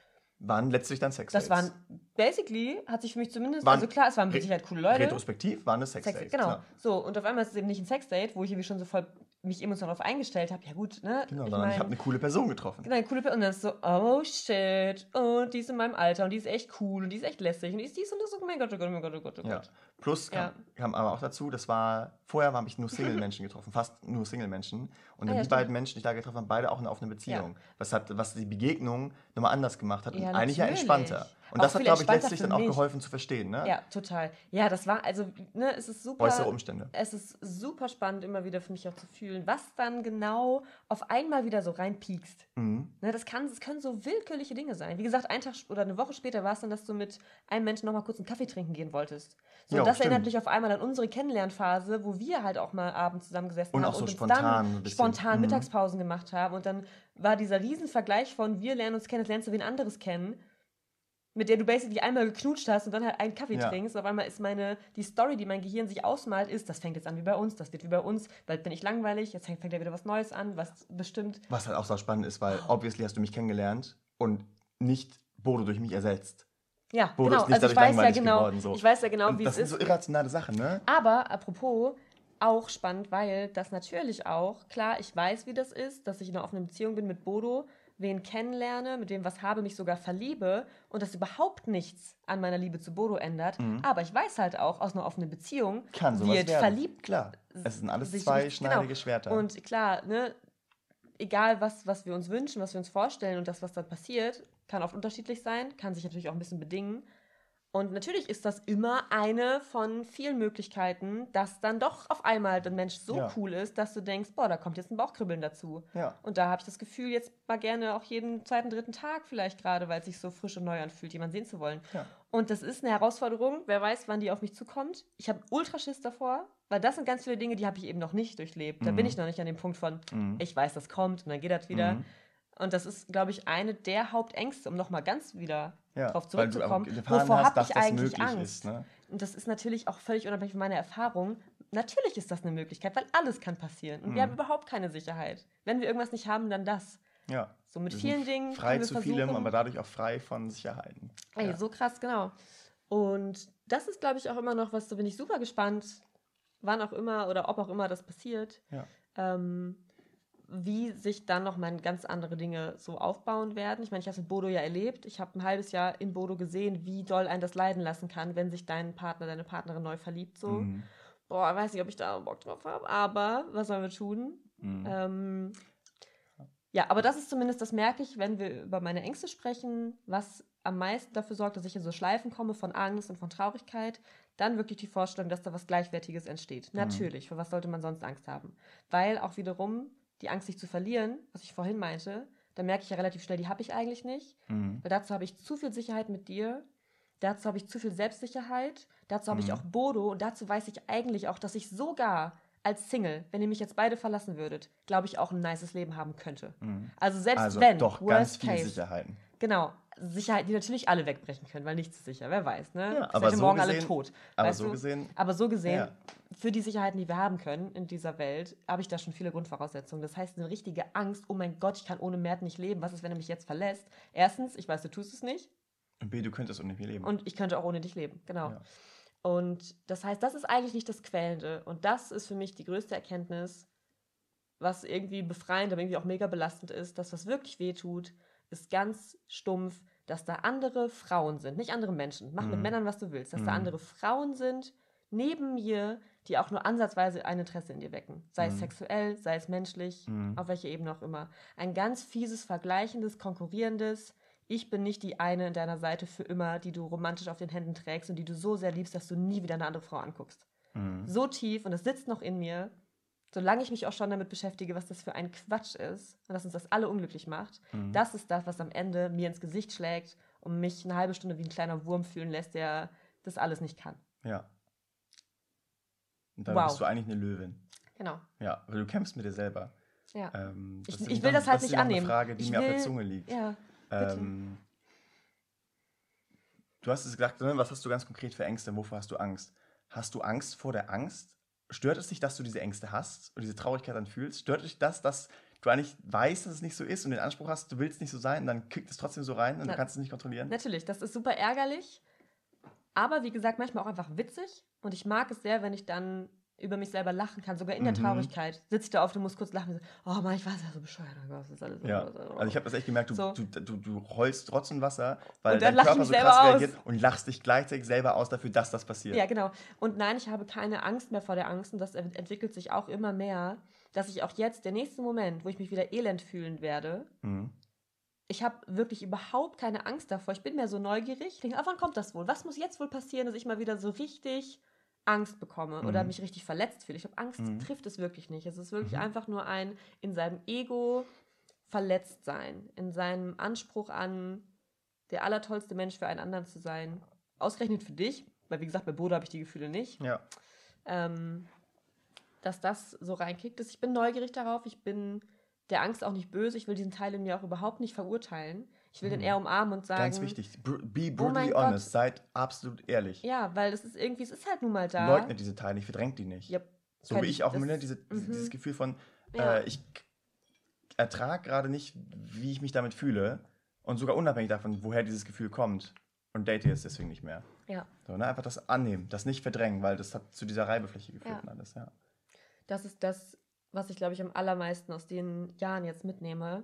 Waren letztlich dann Sex das waren, basically, hat sich für mich zumindest, Waren also klar, es waren re- Sicherheit coole Leute. Retrospektiv waren es Sex, Sex, Dates. genau. klar. So, und auf einmal ist es eben nicht ein Sexdate, wo ich irgendwie schon so voll mich emotional darauf eingestellt habe. Ja, gut, ne? Genau, ich sondern ich habe eine coole Person getroffen. Genau, eine coole Person. Und dann ist so, oh shit, und die ist in meinem Alter und die ist echt cool und die ist echt lässig und die ist dies und das. Oh mein Gott, oh Gott, oh mein Gott, oh Gott, oh Ja. Gott. Plus kam, Ja. kam aber auch dazu, das war, vorher habe ich nur Single-Menschen getroffen, fast nur Single-Menschen. Und Ah, ja, die stimmt. beiden Menschen, die ich da getroffen habe, beide auch eine offene Beziehung. Was, hat, was die Begegnung nochmal anders gemacht hat Ja, und eigentlich ja natürlich. entspannter. Und Auch das hat, glaube ich, letztlich dann auch mich. geholfen zu verstehen, ne? Ja, total. Ja, das war, also, ne, es ist super. Äußere Umstände. Es ist super spannend, immer wieder für mich auch zu fühlen, was dann genau auf einmal wieder so reinpiekst. Mhm. Ne, das, kann, das können so willkürliche Dinge sein. Wie gesagt, ein Tag oder eine Woche später war es dann, dass du mit einem Menschen noch mal kurz einen Kaffee trinken gehen wolltest. So, Ja, und das stimmt. erinnert mich auf einmal an unsere Kennenlernphase, wo wir halt auch mal abends zusammengesessen Und haben auch so und spontan dann spontan Mhm. Mittagspausen gemacht haben. Und dann war dieser Riesenvergleich von wir lernen uns kennen, jetzt lernst du wen anderes kennen, mit der du basically einmal geknutscht hast und dann halt einen Kaffee Ja. trinkst. Auf einmal ist meine, die Story, die mein Gehirn sich ausmalt, ist, das fängt jetzt an wie bei uns, das wird wie bei uns, bald bin ich langweilig, jetzt fängt, fängt ja wieder was Neues an, was bestimmt Was halt auch so spannend ist, weil Oh. obviously hast du mich kennengelernt und nicht Bodo durch mich ersetzt. Ja, Bodo genau. ist nicht Also ich weiß ja genau, geworden, so. ich weiß ja genau, Und wie das es sind ist. so irrationale Sachen, ne? Aber apropos, auch spannend, weil das natürlich auch, klar, ich weiß, wie das ist, dass ich in einer offenen Beziehung bin mit Bodo, wen kennenlerne, mit dem was habe, mich sogar verliebe und das überhaupt nichts an meiner Liebe zu Bodo ändert. Aber ich weiß halt auch, aus einer offenen Beziehung Mhm. Kann sowas wird werden. verliebt. Klar. Es sind alles zweischneidige richtig- Schwerter. Und klar, ne, egal was, was wir uns wünschen, was wir uns vorstellen und das, was dann passiert, kann oft unterschiedlich sein, kann sich natürlich auch ein bisschen bedingen. Und natürlich ist das immer eine von vielen Möglichkeiten, dass dann doch auf einmal der Mensch so Ja. cool ist, dass du denkst, boah, da kommt jetzt ein Bauchkribbeln dazu. ja. Und da habe ich das Gefühl, jetzt mal gerne auch jeden zweiten, dritten Tag vielleicht gerade, weil es sich so frisch und neu anfühlt, jemanden sehen zu wollen. Ja. Und das ist eine Herausforderung. Wer weiß, wann die auf mich zukommt. Ich habe Ultraschiss davor, weil das sind ganz viele Dinge, die habe ich eben noch nicht durchlebt. Da Mhm. bin ich noch nicht an dem Punkt von, Mhm. ich weiß, das kommt und dann geht das wieder. Mhm. Und das ist, glaube ich, eine der Hauptängste, um nochmal ganz wieder Ja, drauf weil du zurückzukommen. Wovor habe ich das eigentlich Angst? ist. Ne? Und das ist natürlich auch völlig unabhängig von meiner Erfahrung. Natürlich ist das eine Möglichkeit, weil alles kann passieren. Und wir Mhm. haben überhaupt keine Sicherheit. Wenn wir irgendwas nicht haben, dann das. Ja. So mit Wir vielen Dingen Frei wir zu versuchen. vielem, aber dadurch auch frei von Sicherheiten. Ey, Ja. so krass, genau. Und das ist, glaube ich, auch immer noch was, da bin ich super gespannt, wann auch immer oder ob auch immer das passiert. Ja. Ähm, wie sich dann noch mal ganz andere Dinge so aufbauen werden. Ich meine, ich habe es mit Bodo ja erlebt. Ich habe ein halbes Jahr in Bodo gesehen, wie doll einen das leiden lassen kann, wenn sich dein Partner, deine Partnerin neu verliebt. So, Mhm. boah, weiß nicht, ob ich da Bock drauf habe, aber was sollen wir tun? Mhm. Ähm, ja, aber das ist zumindest, das merke ich, wenn wir über meine Ängste sprechen, was am meisten dafür sorgt, dass ich in so Schleifen komme von Angst und von Traurigkeit, dann wirklich die Vorstellung, dass da was Gleichwertiges entsteht. Natürlich, für was sollte man sonst Angst haben? Weil auch wiederum die Angst, sich zu verlieren, was ich vorhin meinte, da merke ich ja relativ schnell, die habe ich eigentlich nicht. Mhm. Weil dazu habe ich zu viel Sicherheit mit dir, dazu habe ich zu viel Selbstsicherheit, dazu habe ich Mhm. auch Bodo und dazu weiß ich eigentlich auch, dass ich sogar als Single, wenn ihr mich jetzt beide verlassen würdet, glaube ich auch ein nices Leben haben könnte. Mhm. Also selbst Also wenn, doch, worst ganz viele case, Sicherheiten. Genau, Sicherheit, die natürlich alle wegbrechen können, weil nichts ist sicher, wer weiß, ne? Ja, aber so morgen alle gesehen- tot. Aber so gesehen, Aber so gesehen, Ja. für die Sicherheiten, die wir haben können in dieser Welt, habe ich da schon viele Grundvoraussetzungen. Das heißt, eine richtige Angst, oh mein Gott, ich kann ohne Mert nicht leben. Was ist, wenn er mich jetzt verlässt? Erstens, ich weiß, du tust es nicht. und B, du könntest ohne mich leben. Und ich könnte auch ohne dich leben, genau. Ja. Und das heißt, das ist eigentlich nicht das Quälende. Und das ist für mich die größte Erkenntnis, was irgendwie befreiend, aber irgendwie auch mega belastend ist. Das, was wirklich wehtut, ist ganz stumpf, dass da andere Frauen sind, nicht andere Menschen. Mach mit Mhm. Männern, was du willst. Dass da Mhm. andere Frauen sind, neben mir, die auch nur ansatzweise ein Interesse in dir wecken. Sei es Mhm. sexuell, sei es menschlich, Mhm. auf welcher Ebene auch immer. Ein ganz fieses, vergleichendes, konkurrierendes. Ich bin nicht die eine in deiner Seite für immer, die du romantisch auf den Händen trägst und die du so sehr liebst, dass du nie wieder eine andere Frau anguckst. Mhm. So tief und es sitzt noch in mir, solange ich mich auch schon damit beschäftige, was das für ein Quatsch ist und dass uns das alle unglücklich macht. Mhm. Das ist das, was am Ende mir ins Gesicht schlägt und mich eine halbe Stunde wie ein kleiner Wurm fühlen lässt, der das alles nicht kann. Ja. Und dann Wow. bist du eigentlich eine Löwin. Genau. Ja, weil du kämpfst mit dir selber. Ja. Ähm, Ich- ist ich will noch- das halt ist nicht annehmen. Eine Frage, die Ich mir auf der will- Zunge liegt. Ja. Ähm, du hast es gesagt, ne? was hast du ganz konkret für Ängste? Wovor hast du Angst? Hast du Angst vor der Angst? Stört es dich, dass du diese Ängste hast und diese Traurigkeit dann fühlst? Stört dich das, dass du eigentlich weißt, dass es nicht so ist und den Anspruch hast, du willst nicht so sein und dann kickt es trotzdem so rein und Na- du kannst es nicht kontrollieren? Natürlich, das ist super ärgerlich. Aber wie gesagt, manchmal auch einfach witzig. Und ich mag es sehr, wenn ich dann über mich selber lachen kann, sogar in der Mhm. Traurigkeit. Sitze ich da auf und muss kurz lachen. und So, oh Mann, ich war ja so bescheuert. oh Das ist alles so- Ja, also ich habe das echt gemerkt, du, So. du, du, du heulst trotzdem Wasser, weil dein Körper so krass aus. reagiert und lachst dich gleichzeitig selber aus dafür, dass das passiert. Ja, genau. Und nein, ich habe keine Angst mehr vor der Angst. Und das ent- entwickelt sich auch immer mehr, dass ich auch jetzt, der nächste Moment, wo ich mich wieder elend fühlen werde, Mhm. ich habe wirklich überhaupt keine Angst davor. Ich bin mehr so neugierig. Ich denke, ah, wann kommt das wohl? Was muss jetzt wohl passieren, dass ich mal wieder so richtig Angst bekomme oder Mhm. mich richtig verletzt fühle? Ich glaube, Angst Mhm. trifft es wirklich nicht. Es ist wirklich Mhm. einfach nur ein in seinem Ego verletzt sein, in seinem Anspruch an der allertollste Mensch für einen anderen zu sein. Ausgerechnet für dich, weil wie gesagt, bei Bodo habe ich die Gefühle nicht Ja. ähm, dass das so reinkickt ist. Ich bin neugierig darauf. Ich bin der Angst auch nicht böse. Ich will diesen Teil in mir auch überhaupt nicht verurteilen. Ich will den Mhm. eher umarmen und sagen. Ganz wichtig. Be Oh brutally Gott. honest. Seid absolut ehrlich. Ja, weil es ist irgendwie, es ist halt nun mal da. Leugnet diese Teile nicht, verdrängt die nicht. Ja, so kann wie ich auch das- ne, diese, mhm. dieses Gefühl von, Ja. äh, ich ertrage gerade nicht, wie ich mich damit fühle. Und sogar unabhängig davon, woher dieses Gefühl kommt. und date jetzt deswegen nicht mehr. Ja. So, ne? Einfach das annehmen, das nicht verdrängen, weil das hat zu dieser Reibefläche geführt Ja. und alles, ja. Das ist das, was ich, glaube ich, am allermeisten aus den Jahren jetzt mitnehme.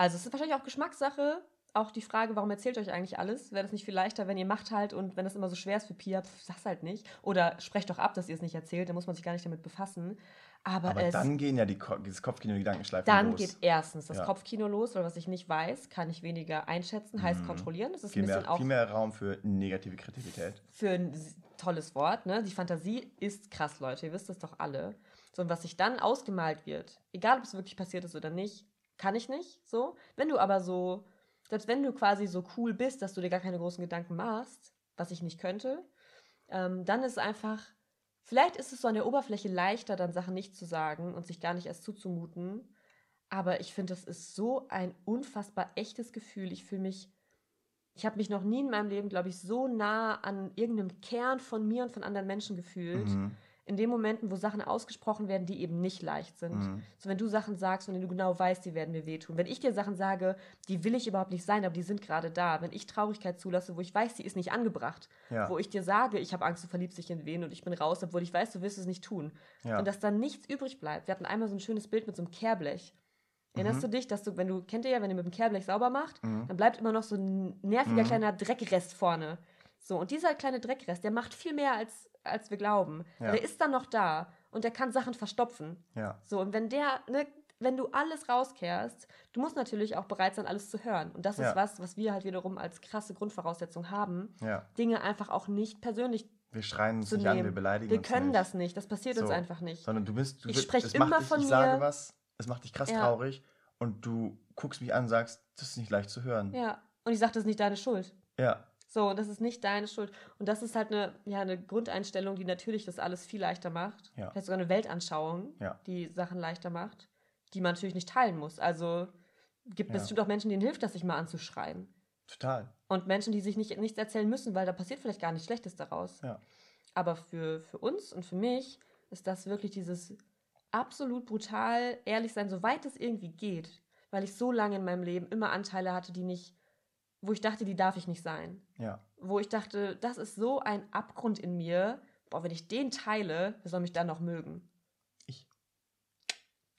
Also es ist wahrscheinlich auch Geschmackssache. Auch die Frage, warum erzählt euch eigentlich alles? Wäre das nicht viel leichter, wenn ihr macht halt und wenn das immer so schwer ist für Pia, pf, sag's halt nicht. Oder sprecht doch ab, dass ihr es nicht erzählt, dann muss man sich gar nicht damit befassen. Aber, Aber es, dann gehen ja die Ko dieses Kopfkino, die Gedankenschleifen dann los. geht erstens das Ja. Kopfkino los, weil was ich nicht weiß, kann ich weniger einschätzen, heißt Mhm. kontrollieren. Das ist viel ein bisschen mehr, auch viel mehr Raum für negative Kreativität. für ein tolles Wort, ne? Die Fantasie ist krass, Leute. Ihr wisst das doch alle. So, und was sich dann ausgemalt wird, egal ob es wirklich passiert ist oder nicht, kann ich nicht. So. Wenn du aber so, selbst wenn du quasi so cool bist, dass du dir gar keine großen Gedanken machst, was ich nicht könnte, ähm, dann ist es einfach, vielleicht ist es so an der Oberfläche leichter, dann Sachen nicht zu sagen und sich gar nicht erst zuzumuten. Aber ich finde, das ist so ein unfassbar echtes Gefühl. Ich fühle mich ich habe mich noch nie in meinem Leben, glaube ich, so nah an irgendeinem Kern von mir und von anderen Menschen gefühlt. Mhm. In den Momenten, wo Sachen ausgesprochen werden, die eben nicht leicht sind. Mhm. So, wenn du Sachen sagst, von denen du genau weißt, die werden mir wehtun. Wenn ich dir Sachen sage, die will ich überhaupt nicht sein, aber die sind gerade da. Wenn ich Traurigkeit zulasse, wo ich weiß, die ist nicht angebracht. Ja. Wo ich dir sage, ich habe Angst, du verliebst dich in wen und ich bin raus, obwohl ich weiß, du wirst es nicht tun. Ja. Und dass dann nichts übrig bleibt. Wir hatten einmal so ein schönes Bild mit so einem Kehrblech. Erinnerst Mhm. du dich, dass du, wenn du, kennt ihr ja, wenn ihr mit dem Kehrblech sauber macht, Mhm. dann bleibt immer noch so ein nerviger Mhm. kleiner Dreckrest vorne. So, und dieser kleine Dreckrest, der macht viel mehr, als, als wir glauben. Ja. Der ist dann noch da und der kann Sachen verstopfen. ja. So, und wenn der, ne, wenn du alles rauskehrst, du musst natürlich auch bereit sein, alles zu hören. Und das Ja. ist was, was wir halt wiederum als krasse Grundvoraussetzung haben, Ja. Dinge einfach auch nicht persönlich Wir schreien uns zu nicht an, wir nehmen. beleidigen Wir uns können nicht. das nicht, das passiert uns So. einfach nicht. Sondern du bist, du Ich bist- sprech es immer macht dich, von ich sage mir. was, es macht dich krass Ja. traurig und du guckst mich an und sagst, das ist nicht leicht zu hören. Ja, und ich sage, das ist nicht deine Schuld. Ja. So, und das ist nicht deine Schuld. Und das ist halt eine, ja, eine Grundeinstellung, die natürlich das alles viel leichter macht. Ja. Vielleicht sogar eine Weltanschauung, Ja. die Sachen leichter macht, die man natürlich nicht teilen muss. Also gibt Ja. es bestimmt auch Menschen, denen hilft das, sich mal anzuschreien. Total. Und Menschen, die sich nicht, nichts erzählen müssen, weil da passiert vielleicht gar nichts Schlechtes daraus. Ja. Aber für, für uns und für mich ist das wirklich dieses absolut brutal ehrlich sein, soweit es irgendwie geht. Weil ich so lange in meinem Leben immer Anteile hatte, die nicht, wo ich dachte, die darf ich nicht sein. Ja. Wo ich dachte, das ist so ein Abgrund in mir. Boah, wenn ich den teile, wer soll mich dann noch mögen? Ich.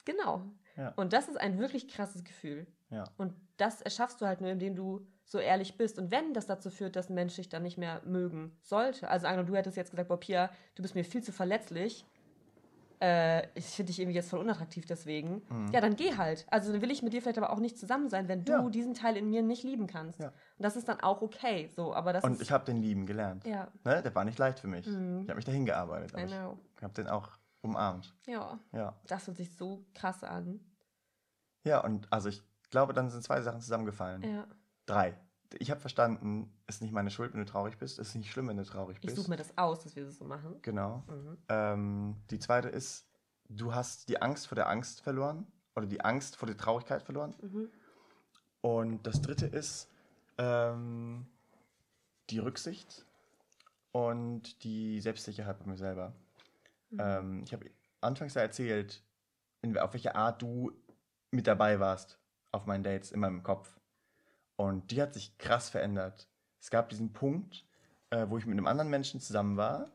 Genau. Ja. Und das ist ein wirklich krasses Gefühl. Ja. Und das erschaffst du halt nur, indem du so ehrlich bist. Und wenn das dazu führt, dass ein Mensch dich dann nicht mehr mögen sollte, also Angela, du hättest jetzt gesagt, boah, Pia, du bist mir viel zu verletzlich. Äh, ich finde dich irgendwie jetzt voll unattraktiv deswegen. Mhm. Ja, dann geh halt. Also dann will ich mit dir vielleicht aber auch nicht zusammen sein, wenn du Ja. diesen Teil in mir nicht lieben kannst. Ja. Und das ist dann auch okay. So, aber das Und ich habe den lieben gelernt. ja, Ne? Der war nicht leicht für mich. Mhm. Ich habe mich dahin gearbeitet. Aber ich know. habe den auch umarmt. Ja, Ja. das hört sich so krass an. Ja, und also ich glaube, dann sind zwei Sachen zusammengefallen. Ja. Drei. Ich habe verstanden, es ist nicht meine Schuld, wenn du traurig bist. Es ist nicht schlimm, wenn du traurig Ich bist. suche mir das aus, dass wir das so machen. Genau. Mhm. Ähm, die zweite ist, du hast die Angst vor der Angst verloren oder die Angst vor der Traurigkeit verloren. Mhm. Und das dritte ist ähm, die Rücksicht und die Selbstsicherheit bei mir selber. Mhm. Ähm, ich habe anfangs ja erzählt, in, auf welche Art du mit dabei warst auf meinen Dates in meinem Kopf. Und die hat sich krass verändert. Es gab diesen Punkt, äh, wo ich mit einem anderen Menschen zusammen war.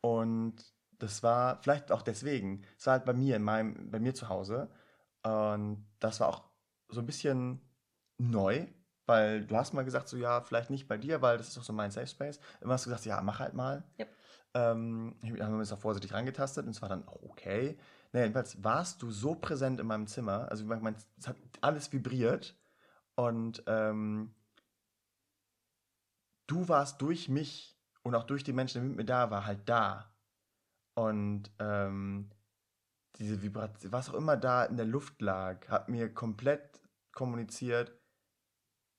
Und das war vielleicht auch deswegen. Es war halt bei mir, in meinem, bei mir zu Hause. Und das war auch so ein bisschen neu, weil du hast mal gesagt, so ja, vielleicht nicht bei dir, weil das ist doch so mein Safe Space. Immer hast du gesagt, ja, mach halt mal. Yep. Ähm, ich haben wir uns auch vorsichtig rangetastet und es war dann auch okay. Nee, jedenfalls warst du so präsent in meinem Zimmer, also mein, es hat alles vibriert und ähm, du warst durch mich und auch durch die Menschen, die mit mir da waren, halt da. Und ähm, diese Vibration, was auch immer da in der Luft lag, hat mir komplett kommuniziert,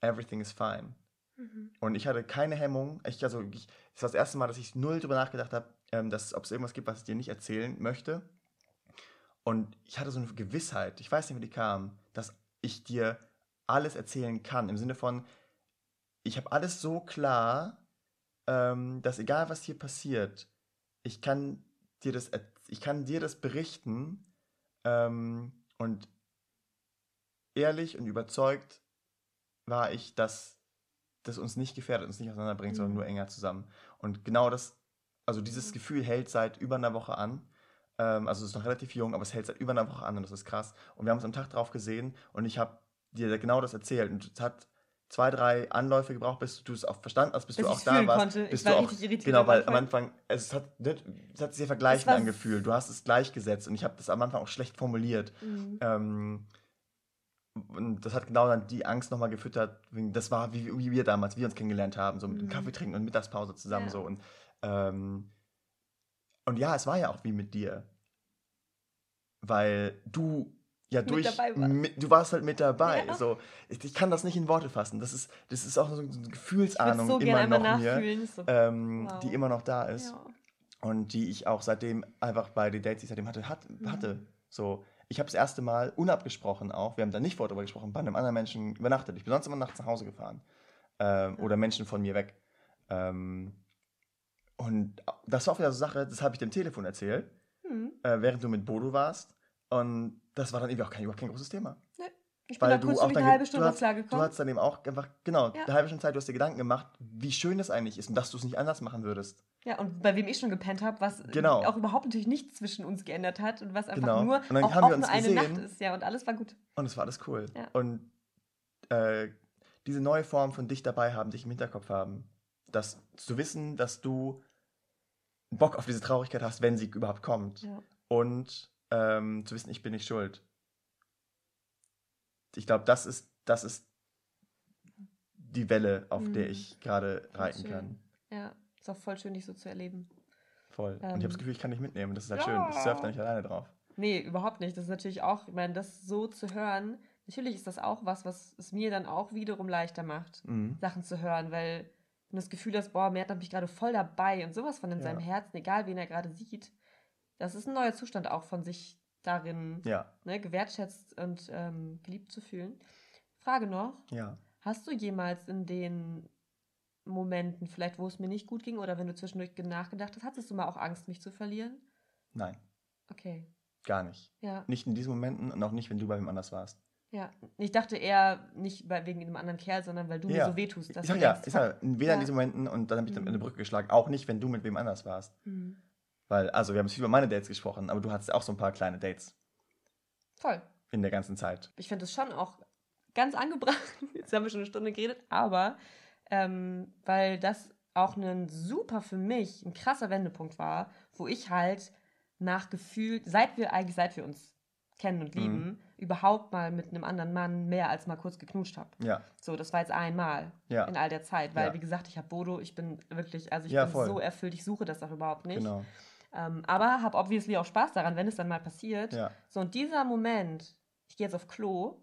everything is fine. Mhm. Und ich hatte keine Hemmung. Ich, also, ich, das war das erste Mal, dass ich null drüber nachgedacht habe, ähm, dass ob es irgendwas gibt, was ich dir nicht erzählen möchte. Und ich hatte so eine Gewissheit, ich weiß nicht, wie die kam, dass ich dir alles erzählen kann. Im Sinne von, ich habe alles so klar, ähm, dass egal was hier passiert, ich kann dir das, ich kann dir das berichten ähm, und ehrlich und überzeugt war ich, dass das uns nicht gefährdet, uns nicht auseinanderbringt, sondern Mhm. nur enger zusammen. Und genau das, also dieses Gefühl hält seit über einer Woche an. Ähm, also es ist noch relativ jung, aber es hält seit über einer Woche an und das ist krass. Und wir haben uns am Tag drauf gesehen und ich habe dir genau das erzählt. Und es hat zwei, drei Anläufe gebraucht, bis du es auch verstanden hast, bis Bis du auch da warst. konnte. Ich Bis war du auch, richtig irritiert Genau, weil am Anfang. Es hat, es hat sich sehr vergleichend war angefühlt. Du hast es gleichgesetzt und ich habe das am Anfang auch schlecht formuliert. Mhm. Ähm, und das hat genau dann die Angst nochmal gefüttert. Das war wie, wie wir damals, wie wir uns kennengelernt haben, so mit dem Mhm. Kaffee trinken und Mittagspause zusammen Ja. so. Und, ähm, und ja, es war ja auch wie mit dir. Weil du ja durch. warst. mit, du warst halt mit dabei. Ja. So, ich, ich kann das nicht in Worte fassen. Das ist, das ist auch so eine Gefühlsahnung so immer noch mir. So. ähm, Wow. die immer noch da ist ja. und die ich auch seitdem einfach bei den Dates, die ich seitdem hatte, hat, Mhm. hatte. So, ich habe das erste Mal unabgesprochen auch, wir haben da nicht vorher drüber gesprochen, bei einem anderen Menschen übernachtet. Ich bin sonst immer nachts nach Hause gefahren. Ähm, Oder Menschen von mir weg. Ähm, und das war auch wieder so eine Sache, das habe ich dem Telefon erzählt, Hm. äh, während du mit Bodo warst. Und das war dann irgendwie auch kein, überhaupt kein großes Thema. Ich Weil bin da du kurz auch eine halbe Stunde du hast- klar Du hast dann eben auch einfach, genau, Ja. eine halbe Stunde Zeit, du hast dir Gedanken gemacht, wie schön das eigentlich ist und dass du es nicht anders machen würdest. Ja, und bei wem ich schon gepennt habe, was Genau. auch überhaupt natürlich nichts zwischen uns geändert hat und was einfach Genau. nur Und dann auch, haben auch wir uns nur eine gesehen. Nacht ist. Ja, und alles war gut. Und es war alles cool. Ja. Und äh, diese neue Form von dich dabei haben, dich im Hinterkopf haben, das zu wissen, dass du Bock auf diese Traurigkeit hast, wenn sie überhaupt kommt. Ja. Und ähm, zu wissen, ich bin nicht schuld. Ich glaube, das ist, das ist die Welle, auf Mhm. der ich gerade reiten schön. kann. Ja, ist auch voll schön, dich so zu erleben. Voll. Und ich Ähm. habe das Gefühl, ich kann dich mitnehmen. Das ist halt Ja. schön. Ich surfe da nicht alleine drauf. Nee, überhaupt nicht. Das ist natürlich auch, ich meine, das so zu hören, natürlich ist das auch was, was es mir dann auch wiederum leichter macht, Mhm. Sachen zu hören, weil wenn du das Gefühl hast, boah, Mert hat mich gerade voll dabei und sowas von in Ja. seinem Herzen, egal wen er gerade sieht, das ist ein neuer Zustand auch von sich darin Ja, ne, gewertschätzt und ähm, geliebt zu fühlen. Frage noch, ja. hast du jemals in den Momenten, vielleicht wo es mir nicht gut ging oder wenn du zwischendurch nachgedacht hast, hattest du mal auch Angst, mich zu verlieren? Nein, Okay, gar nicht. ja. Nicht in diesen Momenten und auch nicht, wenn du bei wem anders warst. Ja, ich dachte eher nicht wegen einem anderen Kerl, sondern weil du Ja. mir so wehtust. Dass Ich sag ja, ich sag, weder in Ja. diesen Momenten und dann habe ich dann Mhm. eine Brücke geschlagen, auch nicht, wenn du mit wem anders warst. Hm, Weil, also wir haben viel über meine Dates gesprochen, aber du hattest auch so ein paar kleine Dates voll. in der ganzen Zeit. Ich finde es schon auch ganz angebracht. Jetzt haben wir schon eine Stunde geredet, aber ähm, weil das auch ein super für mich, ein krasser Wendepunkt war, wo ich halt nach Gefühl, seit wir eigentlich, seit wir uns kennen und lieben, Mhm. überhaupt mal mit einem anderen Mann mehr als mal kurz geknutscht habe. Ja, So, das war jetzt einmal ja, in all der Zeit, weil Ja. wie gesagt, ich habe Bodo, ich bin wirklich, also ich Ja, bin voll. so erfüllt, ich suche das auch überhaupt nicht. genau. Ähm, aber habe obviously auch Spaß daran, wenn es dann mal passiert. Ja, So, und dieser Moment, ich gehe jetzt auf Klo,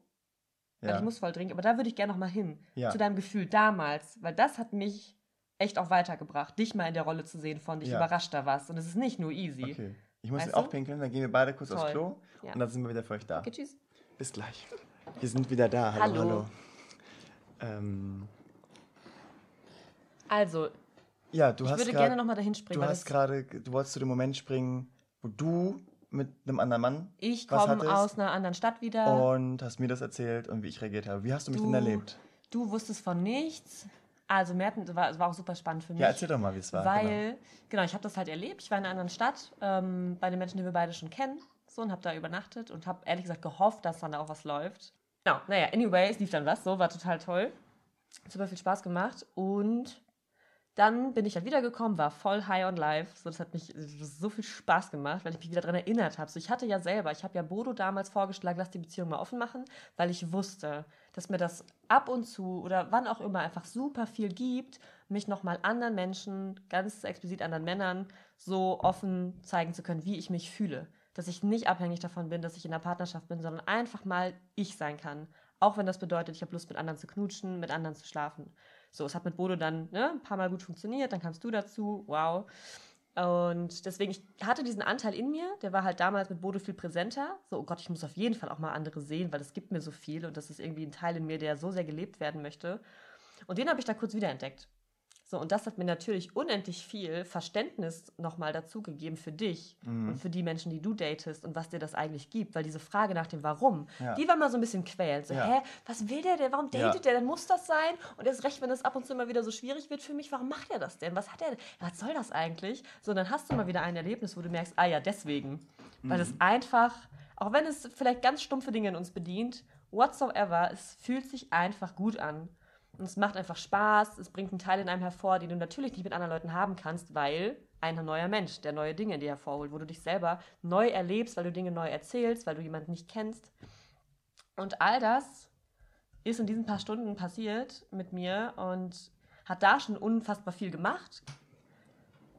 weil ja, ich muss voll dringend, aber da würde ich gerne noch mal hin. ja. Zu deinem Gefühl damals, weil das hat mich echt auch weitergebracht, dich mal in der Rolle zu sehen, von dich überrascht da warst. Und es ist nicht nur easy. Okay. Ich muss Weißt auch du? pinkeln, dann gehen wir beide kurz aufs Toll. Klo Ja. und dann sind wir wieder für euch da. Okay, tschüss. Bis gleich. Wir sind wieder da. Hallo, hallo. Hallo. Ähm, Also, ja, du ich hast würde grad- gerne noch mal dahin springen, Du hast gerade, du wolltest zu dem Moment springen, wo du mit einem anderen Mann ich komme aus einer anderen Stadt wieder. und hast mir das erzählt und wie ich reagiert habe. Wie hast du mich Du- denn erlebt? Du wusstest von nichts. Also, Merten, war, es war auch super spannend für mich. Ja, erzähl doch mal, wie es war. Weil, genau, ich habe das halt erlebt. Ich war in einer anderen Stadt, ähm, bei den Menschen, die wir beide schon kennen. So, und habe da übernachtet und habe ehrlich gesagt gehofft, dass dann da auch was läuft. Genau, naja, anyway, es lief dann was, so, war total toll. Super viel Spaß gemacht. Und dann bin ich halt wiedergekommen, war voll high on life. So, das hat mich so viel Spaß gemacht, weil ich mich wieder daran erinnert habe. So, ich hatte ja selber, ich habe ja Bodo damals vorgeschlagen, lass die Beziehung mal offen machen, weil ich wusste, dass mir das ab und zu oder wann auch immer einfach super viel gibt, mich nochmal anderen Menschen, ganz explizit anderen Männern, so offen zeigen zu können, wie ich mich fühle. Dass ich nicht abhängig davon bin, dass ich in einer Partnerschaft bin, sondern einfach mal ich sein kann. Auch wenn das bedeutet, ich habe Lust, mit anderen zu knutschen, mit anderen zu schlafen. So, es hat mit Bodo dann ne, ein paar Mal gut funktioniert, dann kamst du dazu, wow. Und deswegen, ich hatte diesen Anteil in mir, der war halt damals mit Bodo viel präsenter. So, oh Gott, ich muss auf jeden Fall auch mal andere sehen, weil es gibt mir so viel und das ist irgendwie ein Teil in mir, der so sehr gelebt werden möchte. Und den habe ich da kurz wiederentdeckt. So, und das hat mir natürlich unendlich viel Verständnis nochmal dazugegeben für dich Mhm. und für die Menschen, die du datest und was dir das eigentlich gibt. Weil diese Frage nach dem Warum, Ja. die war mal so ein bisschen quälend. So, Ja. hä, was will der denn? Warum Ja. datet der? Dann muss das sein. Und erst recht, wenn es ab und zu immer wieder so schwierig wird für mich, warum macht er das denn? Was hat er? Was soll das eigentlich? So, dann hast du mal wieder ein Erlebnis, wo du merkst, ah ja, deswegen. Weil Mhm. es einfach, auch wenn es vielleicht ganz stumpfe Dinge in uns bedient, whatsoever, es fühlt sich einfach gut an. Und es macht einfach Spaß, es bringt einen Teil in einem hervor, den du natürlich nicht mit anderen Leuten haben kannst, weil ein neuer Mensch, der neue Dinge in dir hervorholt, wo du dich selber neu erlebst, weil du Dinge neu erzählst, weil du jemanden nicht kennst. Und all das ist in diesen paar Stunden passiert mit mir und hat da schon unfassbar viel gemacht.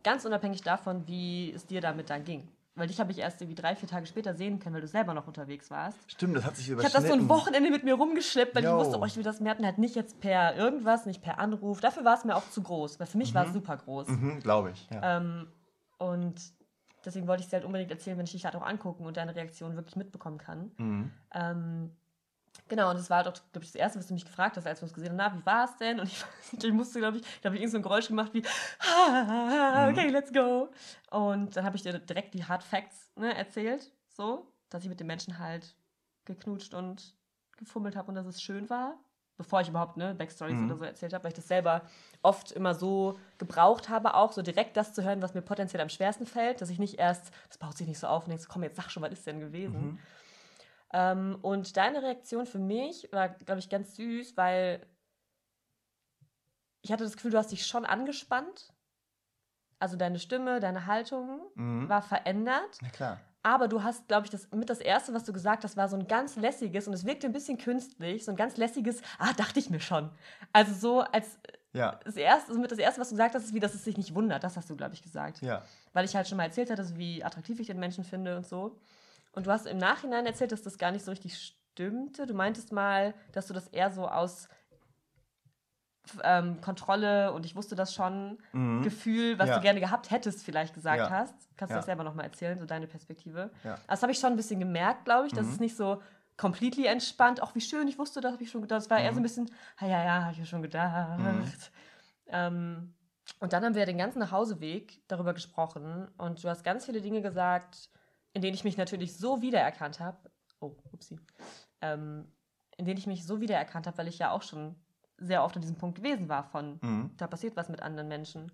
Ganz unabhängig davon, wie es dir damit dann ging. Weil dich habe ich erst irgendwie drei, vier Tage später sehen können, weil du selber noch unterwegs warst. Stimmt, das hat sich Ich überschnitten. habe das so ein Wochenende mit mir rumgeschleppt, weil Yo. ich wusste, oh, ich will das. Hatten halt nicht jetzt per irgendwas, nicht per Anruf. Dafür war es mir auch zu groß, weil für mich war es super groß. Mhm, Glaube ich. Ja. Ähm, und deswegen wollte ich es halt unbedingt erzählen, wenn ich dich halt auch angucken und deine Reaktion wirklich mitbekommen kann. Mhm. Ähm, genau, und das war halt auch, glaube ich, das Erste, was du mich gefragt hast, als wir uns gesehen haben, na, wie war es denn? Und ich, ich musste, glaube ich, ich habe irgend so ein Geräusch gemacht wie, "Ah, okay, let's go. Und dann habe ich dir direkt die Hard Facts ne, erzählt, so, dass ich mit den Menschen halt geknutscht und gefummelt habe und dass es schön war. Bevor ich überhaupt ne, Backstories Mhm. oder so erzählt habe, weil ich das selber oft immer so gebraucht habe, auch so direkt das zu hören, was mir potenziell am schwersten fällt, dass ich nicht erst, das baut sich nicht so auf und denkst, komm, jetzt sag schon, was ist denn gewesen? Mhm. Ähm, und deine Reaktion für mich war, glaube ich, ganz süß, weil ich hatte das Gefühl, du hast dich schon angespannt. Also deine Stimme, deine Haltung Mhm. war verändert. Na klar. Aber du hast, glaube ich, das mit das Erste, was du gesagt hast, war so ein ganz lässiges und es wirkte ein bisschen künstlich, so ein ganz lässiges, ah, dachte ich mir schon. Also so als Ja. das Erste, also mit das Erste, was du gesagt hast, ist wie, dass es sich nicht wundert. Das hast du, glaube ich, gesagt Ja. weil ich halt schon mal erzählt hatte, wie attraktiv ich den Menschen finde und so. Und du hast im Nachhinein erzählt, dass das gar nicht so richtig stimmte. Du meintest mal, dass du das eher so aus ähm, Kontrolle und ich wusste das schon, Mhm. Gefühl, was Ja. du gerne gehabt hättest, vielleicht gesagt Ja. hast. Kannst du Ja. das selber nochmal erzählen, so deine Perspektive? Ja. Das habe ich schon ein bisschen gemerkt, glaube ich, dass Mhm. es nicht so completely entspannt, auch wie schön, ich wusste das, habe ich schon gedacht. Es war eher so ein Mhm. bisschen, ja, ja, ja, habe ich ja schon gedacht. Mhm. Ähm, und dann haben wir den ganzen Nachhauseweg darüber gesprochen und du hast ganz viele Dinge gesagt, in denen ich mich natürlich so wiedererkannt habe. Oh, upsie. Ähm, in denen ich mich so wiedererkannt habe, weil ich ja auch schon sehr oft an diesem Punkt gewesen war von, Mhm. da passiert was mit anderen Menschen.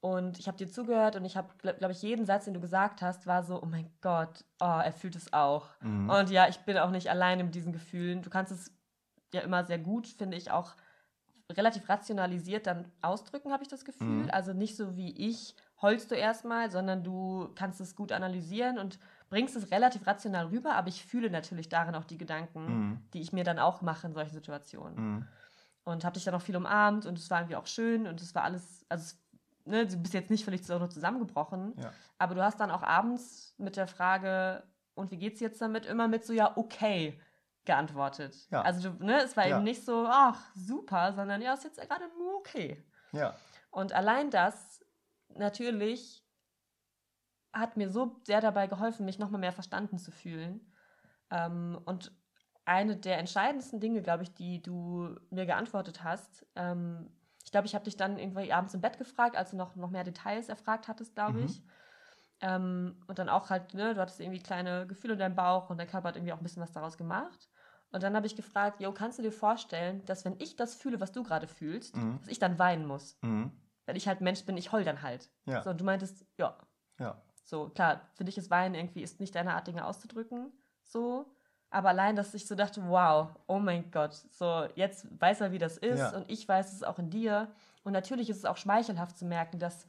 Und ich habe dir zugehört und ich habe, glaube ich, jeden Satz, den du gesagt hast, war so, oh mein Gott, oh, er fühlt es auch. Mhm. Und ja, ich bin auch nicht alleine mit diesen Gefühlen. Du kannst es ja immer sehr gut, finde ich, auch relativ rationalisiert dann ausdrücken, habe ich das Gefühl. Mhm. Also nicht so wie ich heulst du erstmal, sondern du kannst es gut analysieren und bringst es relativ rational rüber, aber ich fühle natürlich darin auch die Gedanken, Mhm. die ich mir dann auch mache in solchen Situationen Mhm. und habe dich dann auch viel umarmt und es war irgendwie auch schön und es war alles, also es, ne, du bist jetzt nicht völlig zusammengebrochen, Ja. aber du hast dann auch abends mit der Frage, und wie geht's jetzt damit, immer mit so, ja, okay geantwortet. Ja. Also du, ne, es war Ja. eben nicht so, ach, super, sondern ja, ist jetzt gerade nur okay. Ja. Und allein das natürlich hat mir so sehr dabei geholfen, mich nochmal mehr verstanden zu fühlen. Ähm, und eine der entscheidendsten Dinge, glaube ich, die du mir geantwortet hast, ähm, ich glaube, ich habe dich dann irgendwie abends im Bett gefragt, als du noch, noch mehr Details erfragt hattest, glaube Mhm. ich. Ähm, und dann auch halt, ne, du hattest irgendwie kleine Gefühle in deinem Bauch und dein Körper hat irgendwie auch ein bisschen was daraus gemacht. Und dann habe ich gefragt, Jo, kannst du dir vorstellen, dass wenn ich das fühle, was du gerade fühlst, Mhm. dass ich dann weinen muss? Mhm. Weil ich halt Mensch bin, ich heul dann halt. Ja. So, und du meintest, ja, Ja. so, klar, für dich ist Weinen irgendwie ist nicht deine Art, Dinge auszudrücken, so. Aber allein, dass ich so dachte, wow, oh mein Gott, so, jetzt weiß er, wie das ist Ja. und ich weiß es auch in dir. Und natürlich ist es auch schmeichelhaft zu merken, dass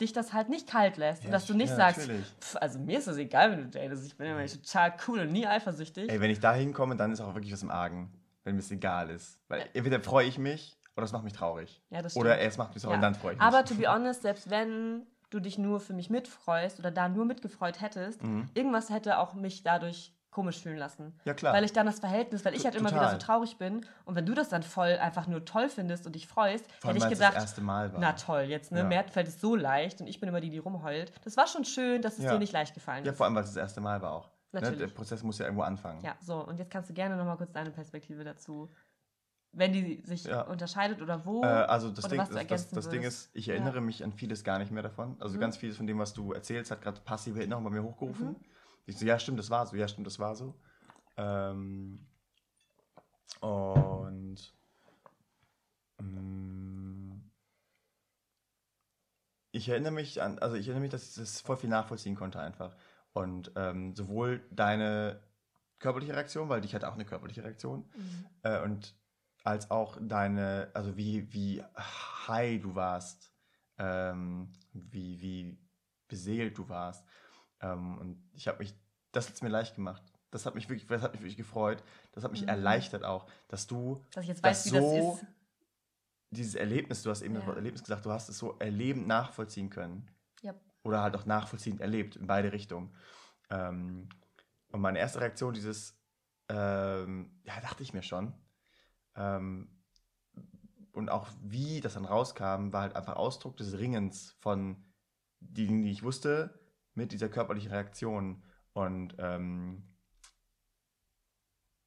dich das halt nicht kalt lässt und Ja, dass du nicht ja, sagst, pff, also mir ist das egal, wenn du datest, ich bin immer total cool und nie eifersüchtig. Ey, wenn ich da hinkomme, dann ist auch wirklich was im Argen. Wenn mir es egal ist. Weil entweder freue ich mich oder es macht mich traurig. Ja, das Oder es macht mich Ja. traurig und dann freue ich mich. Aber to be honest, selbst wenn du dich nur für mich mitfreust oder da nur mitgefreut hättest, Mhm. irgendwas hätte auch mich dadurch komisch fühlen lassen. Ja, klar. Weil ich dann das Verhältnis, weil ich halt immer wieder so traurig bin und wenn du das dann voll einfach nur toll findest und dich freust, Vor hätte ich gedacht, das erste Mal war. na toll, jetzt, ne, Ja. mir fällt es so leicht und ich bin immer die, die rumheult. Das war schon schön, dass es Ja. dir nicht leicht gefallen Ja, ist. vor allem, weil es das erste Mal war auch. Ne? Natürlich. Der Prozess muss ja irgendwo anfangen. Ja, so, und jetzt kannst du gerne nochmal kurz deine Perspektive dazu wenn die sich Ja. unterscheidet oder wo. Äh, also das, Ding, das, das, das Ding ist, ich Ja. erinnere mich an vieles gar nicht mehr davon. Also Mhm. ganz vieles von dem, was du erzählst, hat gerade passive Erinnerung bei mir hochgerufen. Mhm. Ich so, ja, stimmt, das war so, ja, stimmt, das war so. Ähm, und mm, ich erinnere mich an, also ich erinnere mich, dass ich das voll viel nachvollziehen konnte einfach. Und ähm, sowohl deine körperliche Reaktion, weil dich hatte auch eine körperliche Reaktion, Mhm. äh, und als auch deine, also wie, wie high du warst, ähm, wie, wie beseelt du warst. Ähm, und ich habe mich, das hat es mir leicht gemacht. Das hat mich wirklich, das hat mich wirklich gefreut. Das hat mich Mhm. erleichtert auch, dass du Dass ich jetzt das weiß, wie so- das ist. dieses Erlebnis, du hast eben das Ja. Wort Erlebnis gesagt, du hast es so erlebend nachvollziehen können. Ja. Oder halt auch nachvollziehend erlebt, in beide Richtungen. Ähm, und meine erste Reaktion, dieses, ähm, ja, dachte ich mir schon. Ähm, und auch wie das dann rauskam, war halt einfach Ausdruck des Ringens von die Dinge, die ich wusste, mit dieser körperlichen Reaktion. Und ähm,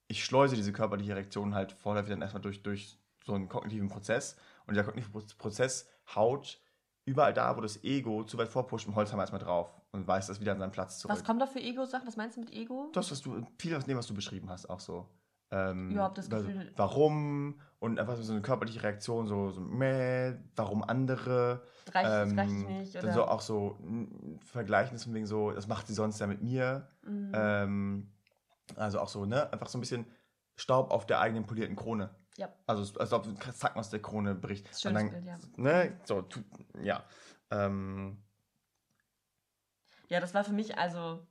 ich schleuse diese körperliche Reaktion halt vorläufig dann erstmal durch, durch so einen kognitiven Prozess. Und dieser kognitive Pro- Prozess haut überall da, wo das Ego zu weit vorpusht, im Holzhammer erstmal drauf und weist das wieder an seinen Platz zurück. Was kommt da für Ego-Sachen? Was meinst du mit Ego? Das, was du, viel aus dem, was du beschrieben hast, auch so. Ähm, Überhaupt das Gefühl- Warum und einfach so eine körperliche Reaktion, so, so meh, warum andere. Reicht, das ähm, reicht nicht? dann Oder? so auch so Vergleichen von wegen so, das macht sie sonst ja mit mir. Mhm. Ähm, also auch so, ne? Einfach so ein bisschen Staub auf der eigenen polierten Krone. Ja. Also als ob ein Zacken aus der Krone bricht. Das schönes Und Bild, ja. Ne? So, tu, ja. Ähm, Ja, das war für mich also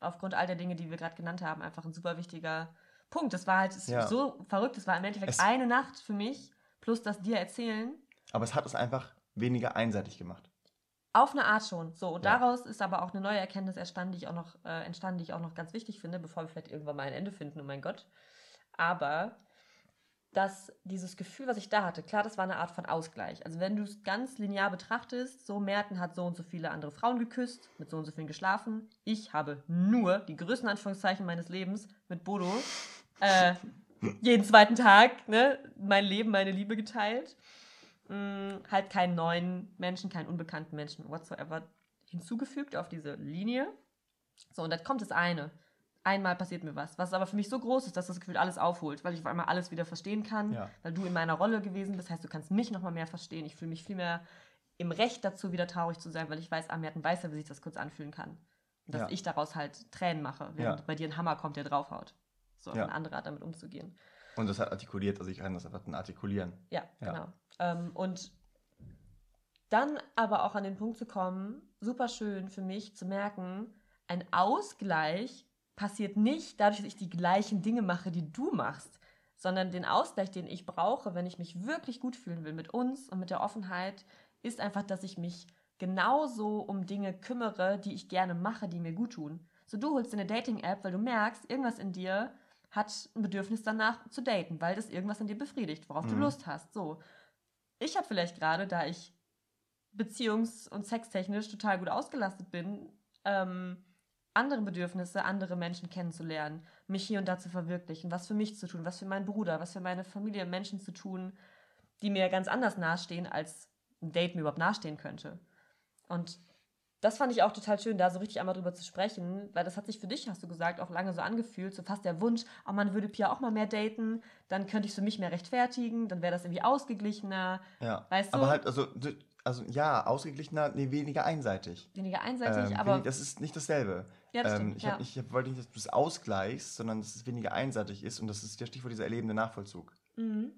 aufgrund all der Dinge, die wir gerade genannt haben, einfach ein super wichtiger Punkt. Das war halt Ja. so verrückt. Das war im Endeffekt Es- eine Nacht für mich, plus das dir erzählen. aber es hat es einfach weniger einseitig gemacht. Auf eine Art schon. So, und Ja. daraus ist aber auch eine neue Erkenntnis entstanden, die ich auch noch, äh, entstanden, die ich auch noch ganz wichtig finde, bevor wir vielleicht irgendwann mal ein Ende finden, oh mein Gott. Aber dass dieses Gefühl, was ich da hatte, klar, das war eine Art von Ausgleich. Also wenn du es ganz linear betrachtest, so Merten hat so und so viele andere Frauen geküsst, mit so und so vielen geschlafen. Ich habe nur die größten Anführungszeichen meines Lebens mit Bodo äh, jeden zweiten Tag ne, mein Leben, meine Liebe geteilt. Mm, halt keinen neuen Menschen, keinen unbekannten Menschen whatsoever hinzugefügt auf diese Linie. So, und dann kommt das eine. Einmal passiert mir was, was aber für mich so groß ist, dass das Gefühl alles aufholt, weil ich auf einmal alles wieder verstehen kann, Ja. weil du in meiner Rolle gewesen bist. Heißt, du kannst mich nochmal mehr verstehen. Ich fühle mich viel mehr im Recht dazu, wieder traurig zu sein, weil ich weiß, ah, Merten weiß ja, wie sich das kurz anfühlen kann. Und dass Ja. ich daraus halt Tränen mache, während Ja. bei dir ein Hammer kommt, der draufhaut. So auf Ja. eine andere Art damit umzugehen. Und das hat artikuliert, also ich kann das einfach dann artikulieren. Ja, Ja. genau. Ähm, und dann aber auch an den Punkt zu kommen, super schön für mich zu merken, ein Ausgleich passiert nicht dadurch, dass ich die gleichen Dinge mache, die du machst, sondern den Ausgleich, den ich brauche, wenn ich mich wirklich gut fühlen will mit uns und mit der Offenheit, ist einfach, dass ich mich genauso um Dinge kümmere, die ich gerne mache, die mir gut tun. So, du holst dir eine Dating-App, weil du merkst, irgendwas in dir hat ein Bedürfnis danach zu daten, weil das irgendwas in dir befriedigt, worauf du Mhm. Lust hast. So. Ich habe vielleicht gerade, da ich beziehungs- und sextechnisch total gut ausgelastet bin, ähm, andere Bedürfnisse, andere Menschen kennenzulernen, mich hier und da zu verwirklichen, was für mich zu tun, was für meinen Bruder, was für meine Familie, Menschen zu tun, die mir ganz anders nahestehen, als ein Date mir überhaupt nahestehen könnte. Und das fand ich auch total schön, da so richtig einmal drüber zu sprechen, weil das hat sich für dich, hast du gesagt, auch lange so angefühlt, so fast der Wunsch, oh, man würde Pia auch mal mehr daten, dann könnte ich es für mich mehr rechtfertigen, dann wäre das irgendwie ausgeglichener, Ja. weißt du? Aber halt, also, also ja, ausgeglichener, nee, weniger einseitig. weniger einseitig, Ähm, aber wenig- das ist nicht dasselbe. ja, das ähm, stimmt, ich, ja. nicht, ich wollte nicht, dass du es ausgleichst, sondern dass es weniger einseitig ist und das ist der Stichwort dieser erlebende Nachvollzug. Mhm.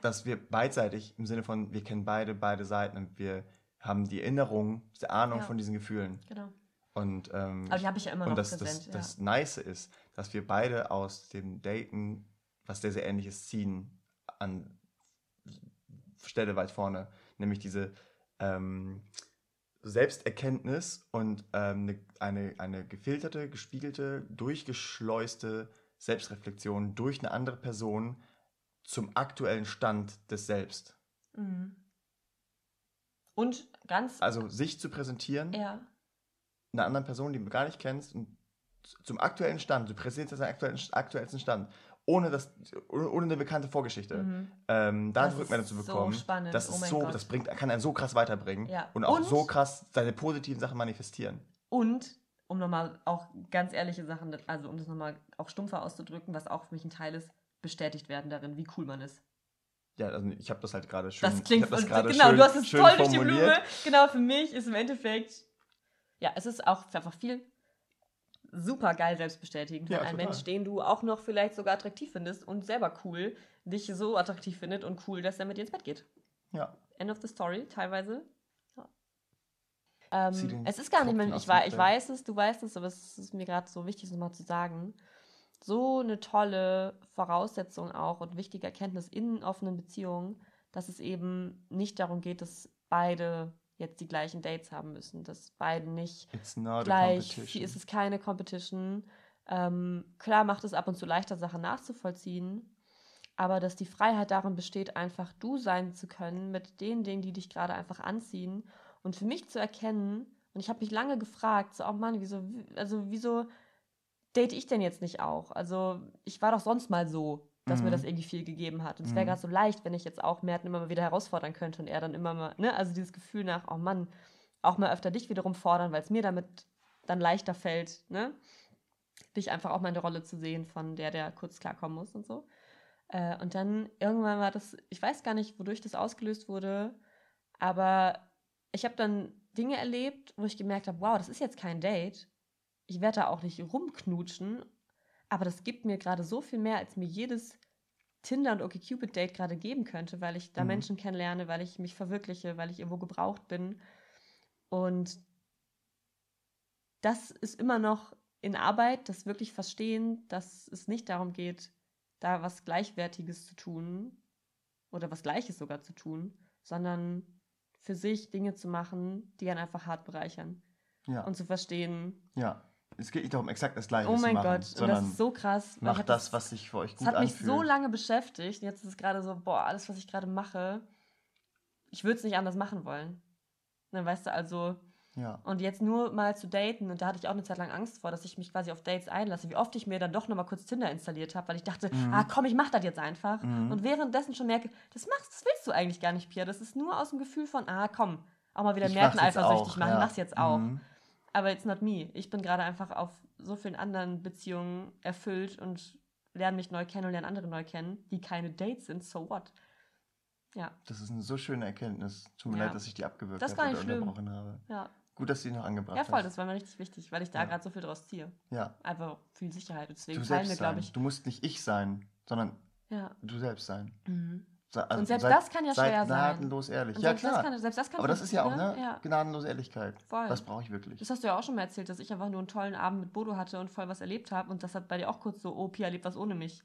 Dass wir beidseitig im Sinne von, wir kennen beide, beide Seiten und wir haben die Erinnerung, die Ahnung Ja. von diesen Gefühlen. Genau. Und, ähm, Aber die habe ich ja immer noch das, präsent. das, das Nice ist, dass wir beide aus dem Daten was sehr, sehr ähnliches ziehen an Stelle weit vorne. Nämlich diese ähm, Selbsterkenntnis und ähm, ne, eine, eine gefilterte, gespiegelte, durchgeschleuste Selbstreflexion durch eine andere Person zum aktuellen Stand des Selbst. ja. Mhm. Und ganz, Also sich zu präsentieren, ja, einer anderen Person, die du gar nicht kennst, und zum aktuellen Stand, du präsentierst deinen aktuellen, aktuellsten Stand ohne, das, ohne, eine bekannte Vorgeschichte. Mhm. Ähm, da Das Rückmeldung zu so bekommen, spannend. das Oh ist mein so, Gott. das bringt, kann einen so krass weiterbringen Ja. und auch Und- so krass seine positiven Sachen manifestieren. Und, um nochmal auch ganz ehrliche Sachen, also um das nochmal auch stumpfer auszudrücken, was auch für mich ein Teil ist, bestätigt werden darin, wie cool man ist. Ja, also ich habe das halt gerade schön. Das klingt das gerade genau, schön, du hast es toll durch die formuliert. Blume. Genau, für mich ist im Endeffekt, ja, es ist auch einfach viel super geil selbstbestätigend, wenn Ja, ein. Mensch, den du auch noch vielleicht sogar attraktiv findest und selber cool, dich so attraktiv findet und cool, dass er mit dir ins Bett geht. Ja, End of the story, teilweise. Ja. Ähm, es ist gar nicht mehr, Tropfen ich, ich weiß es, du weißt es, aber es ist mir gerade so wichtig, es nochmal zu sagen. So eine tolle Voraussetzung auch und wichtige Erkenntnis in offenen Beziehungen, dass es eben nicht darum geht, dass beide jetzt die gleichen Dates haben müssen, dass beide nicht gleich, viel ist es keine Competition. Ähm, klar macht es ab und zu leichter, Sachen nachzuvollziehen, aber dass die Freiheit darin besteht, einfach du sein zu können mit den Dingen, die dich gerade einfach anziehen und für mich zu erkennen, und ich habe mich lange gefragt, so, oh Mann, wieso, also wieso date ich denn jetzt nicht auch? Also ich war doch sonst mal so, dass mir Mhm. das irgendwie viel gegeben hat. Und es wäre Mhm. gerade so leicht, wenn ich jetzt auch Merten immer mal wieder herausfordern könnte und er dann immer mal, ne, also dieses Gefühl nach, oh Mann, auch mal öfter dich wiederum fordern, weil es mir damit dann leichter fällt, ne? Dich einfach auch mal in der Rolle zu sehen von der, der kurz klarkommen muss und so. Äh, und dann irgendwann war das, ich weiß gar nicht, wodurch das ausgelöst wurde, aber ich habe dann Dinge erlebt, wo ich gemerkt habe, wow, das ist jetzt kein Date. Ich werde da auch nicht rumknutschen, aber das gibt mir gerade so viel mehr, als mir jedes Tinder- und OkCupid-Date gerade geben könnte, weil ich da Mhm. Menschen kennenlerne, weil ich mich verwirkliche, weil ich irgendwo gebraucht bin. Und das ist immer noch in Arbeit, das wirklich verstehen, dass es nicht darum geht, da was Gleichwertiges zu tun oder was Gleiches sogar zu tun, sondern für sich Dinge zu machen, die einen einfach hart bereichern. ja, Und zu verstehen, ja. Es geht nicht darum, exakt das Gleiche oh zu mein machen, Gott, und das sondern ist so krass. mach das, was sich für euch es gut hat mich anfühlt. so lange beschäftigt. und Jetzt ist es gerade so, boah, alles, was ich gerade mache, ich würde es nicht anders machen wollen. Dann weißt du, also, Ja, und jetzt nur mal zu daten, und da hatte ich auch eine Zeit lang Angst vor, dass ich mich quasi auf Dates einlasse, wie oft ich mir dann doch nochmal kurz Tinder installiert habe, weil ich dachte, Mhm. ah komm, ich mach das jetzt einfach. Mhm. Und währenddessen schon merke, das machst, das willst du eigentlich gar nicht, Pia. Das ist nur aus dem Gefühl von, ah komm, auch mal wieder Ich jetzt eifersüchtig machen, ja. mach's jetzt auch. Mhm. Aber it's not me. Ich bin gerade einfach auf so vielen anderen Beziehungen erfüllt und lerne mich neu kennen und lerne andere neu kennen, die keine Dates sind. So what? Ja, Das ist eine so schöne Erkenntnis. Tut mir Ja. leid, dass ich die abgewürgt Das habe oder schlimm. unterbrochen habe. ja. Gut, dass du die noch angebracht Ja, voll, hast. das war mir richtig wichtig, weil ich da Ja. gerade so viel draus ziehe. Ja, Einfach viel Sicherheit. Deswegen du selbst mir, glaube ich. Du musst nicht ich sein, sondern Ja. du selbst sein. Mhm. Also Und selbst seid- das kann ja schwer sein. gnadenlos ehrlich. Ja, klar. Das kann, selbst das kann Aber das ist ja auch, ne? Ja. Gnadenlose Ehrlichkeit. Voll. Das brauche ich wirklich. Das hast du ja auch schon mal erzählt, dass ich einfach nur einen tollen Abend mit Bodo hatte und voll was erlebt habe. Und das hat bei dir auch kurz so, oh, Pia lebt was ohne mich.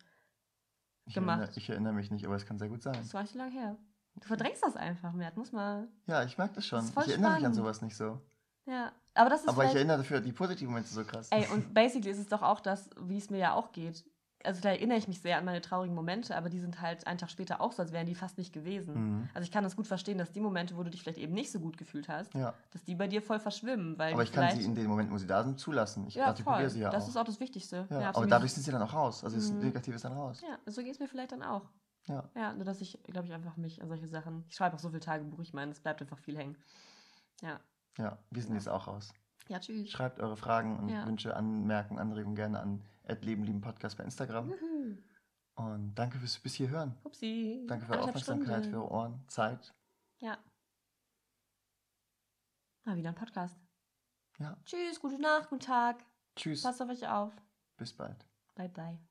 Ich gemacht. erinnere, ich erinnere mich nicht, aber es kann sehr gut sein. Das war nicht so lange her. Du verdrängst das einfach, Mert. Muss mal. Ja, ich merke das schon. Das ich erinnere mich an spannend. sowas nicht so. Ja. Aber das ist Aber ich erinnere dafür die positiven Momente so krass. Ey, und basically ist es doch auch das, wie es mir ja auch geht. Also da erinnere ich mich sehr an meine traurigen Momente, aber die sind halt einen Tag später auch so, als wären die fast nicht gewesen. Mhm. Also ich kann das gut verstehen, dass die Momente, wo du dich vielleicht eben nicht so gut gefühlt hast, Ja, dass die bei dir voll verschwimmen, weil aber ich kann sie in den Momenten, wo sie da sind, zulassen. Ich ja, voll. artikuliere sie ja das auch. ist auch das Wichtigste. ja, aber absolut. dadurch sind sie dann auch raus. Also das Mhm. Negative ist dann raus. Ja, so geht es mir vielleicht dann auch. Ja. Ja, nur dass ich, glaube ich, einfach mich an solche Sachen. Ich schreibe auch so viel Tagebuch, ich meine, es bleibt einfach viel hängen. Ja. Ja, wir sind Ja. jetzt auch raus. Ja, tschüss. Schreibt eure Fragen und Ja. Wünsche, Anmerkungen, Anregungen gerne an Leben lieben Podcast bei Instagram. Juhu. Und danke fürs bis hier hören. Upsi. Danke für eure Aufmerksamkeit, für eure Ohren, Zeit. Ja. Mal wieder ein Podcast. Ja. Tschüss, gute Nacht, guten Tag. Tschüss. Passt auf euch auf. Bis bald. Bye, bye.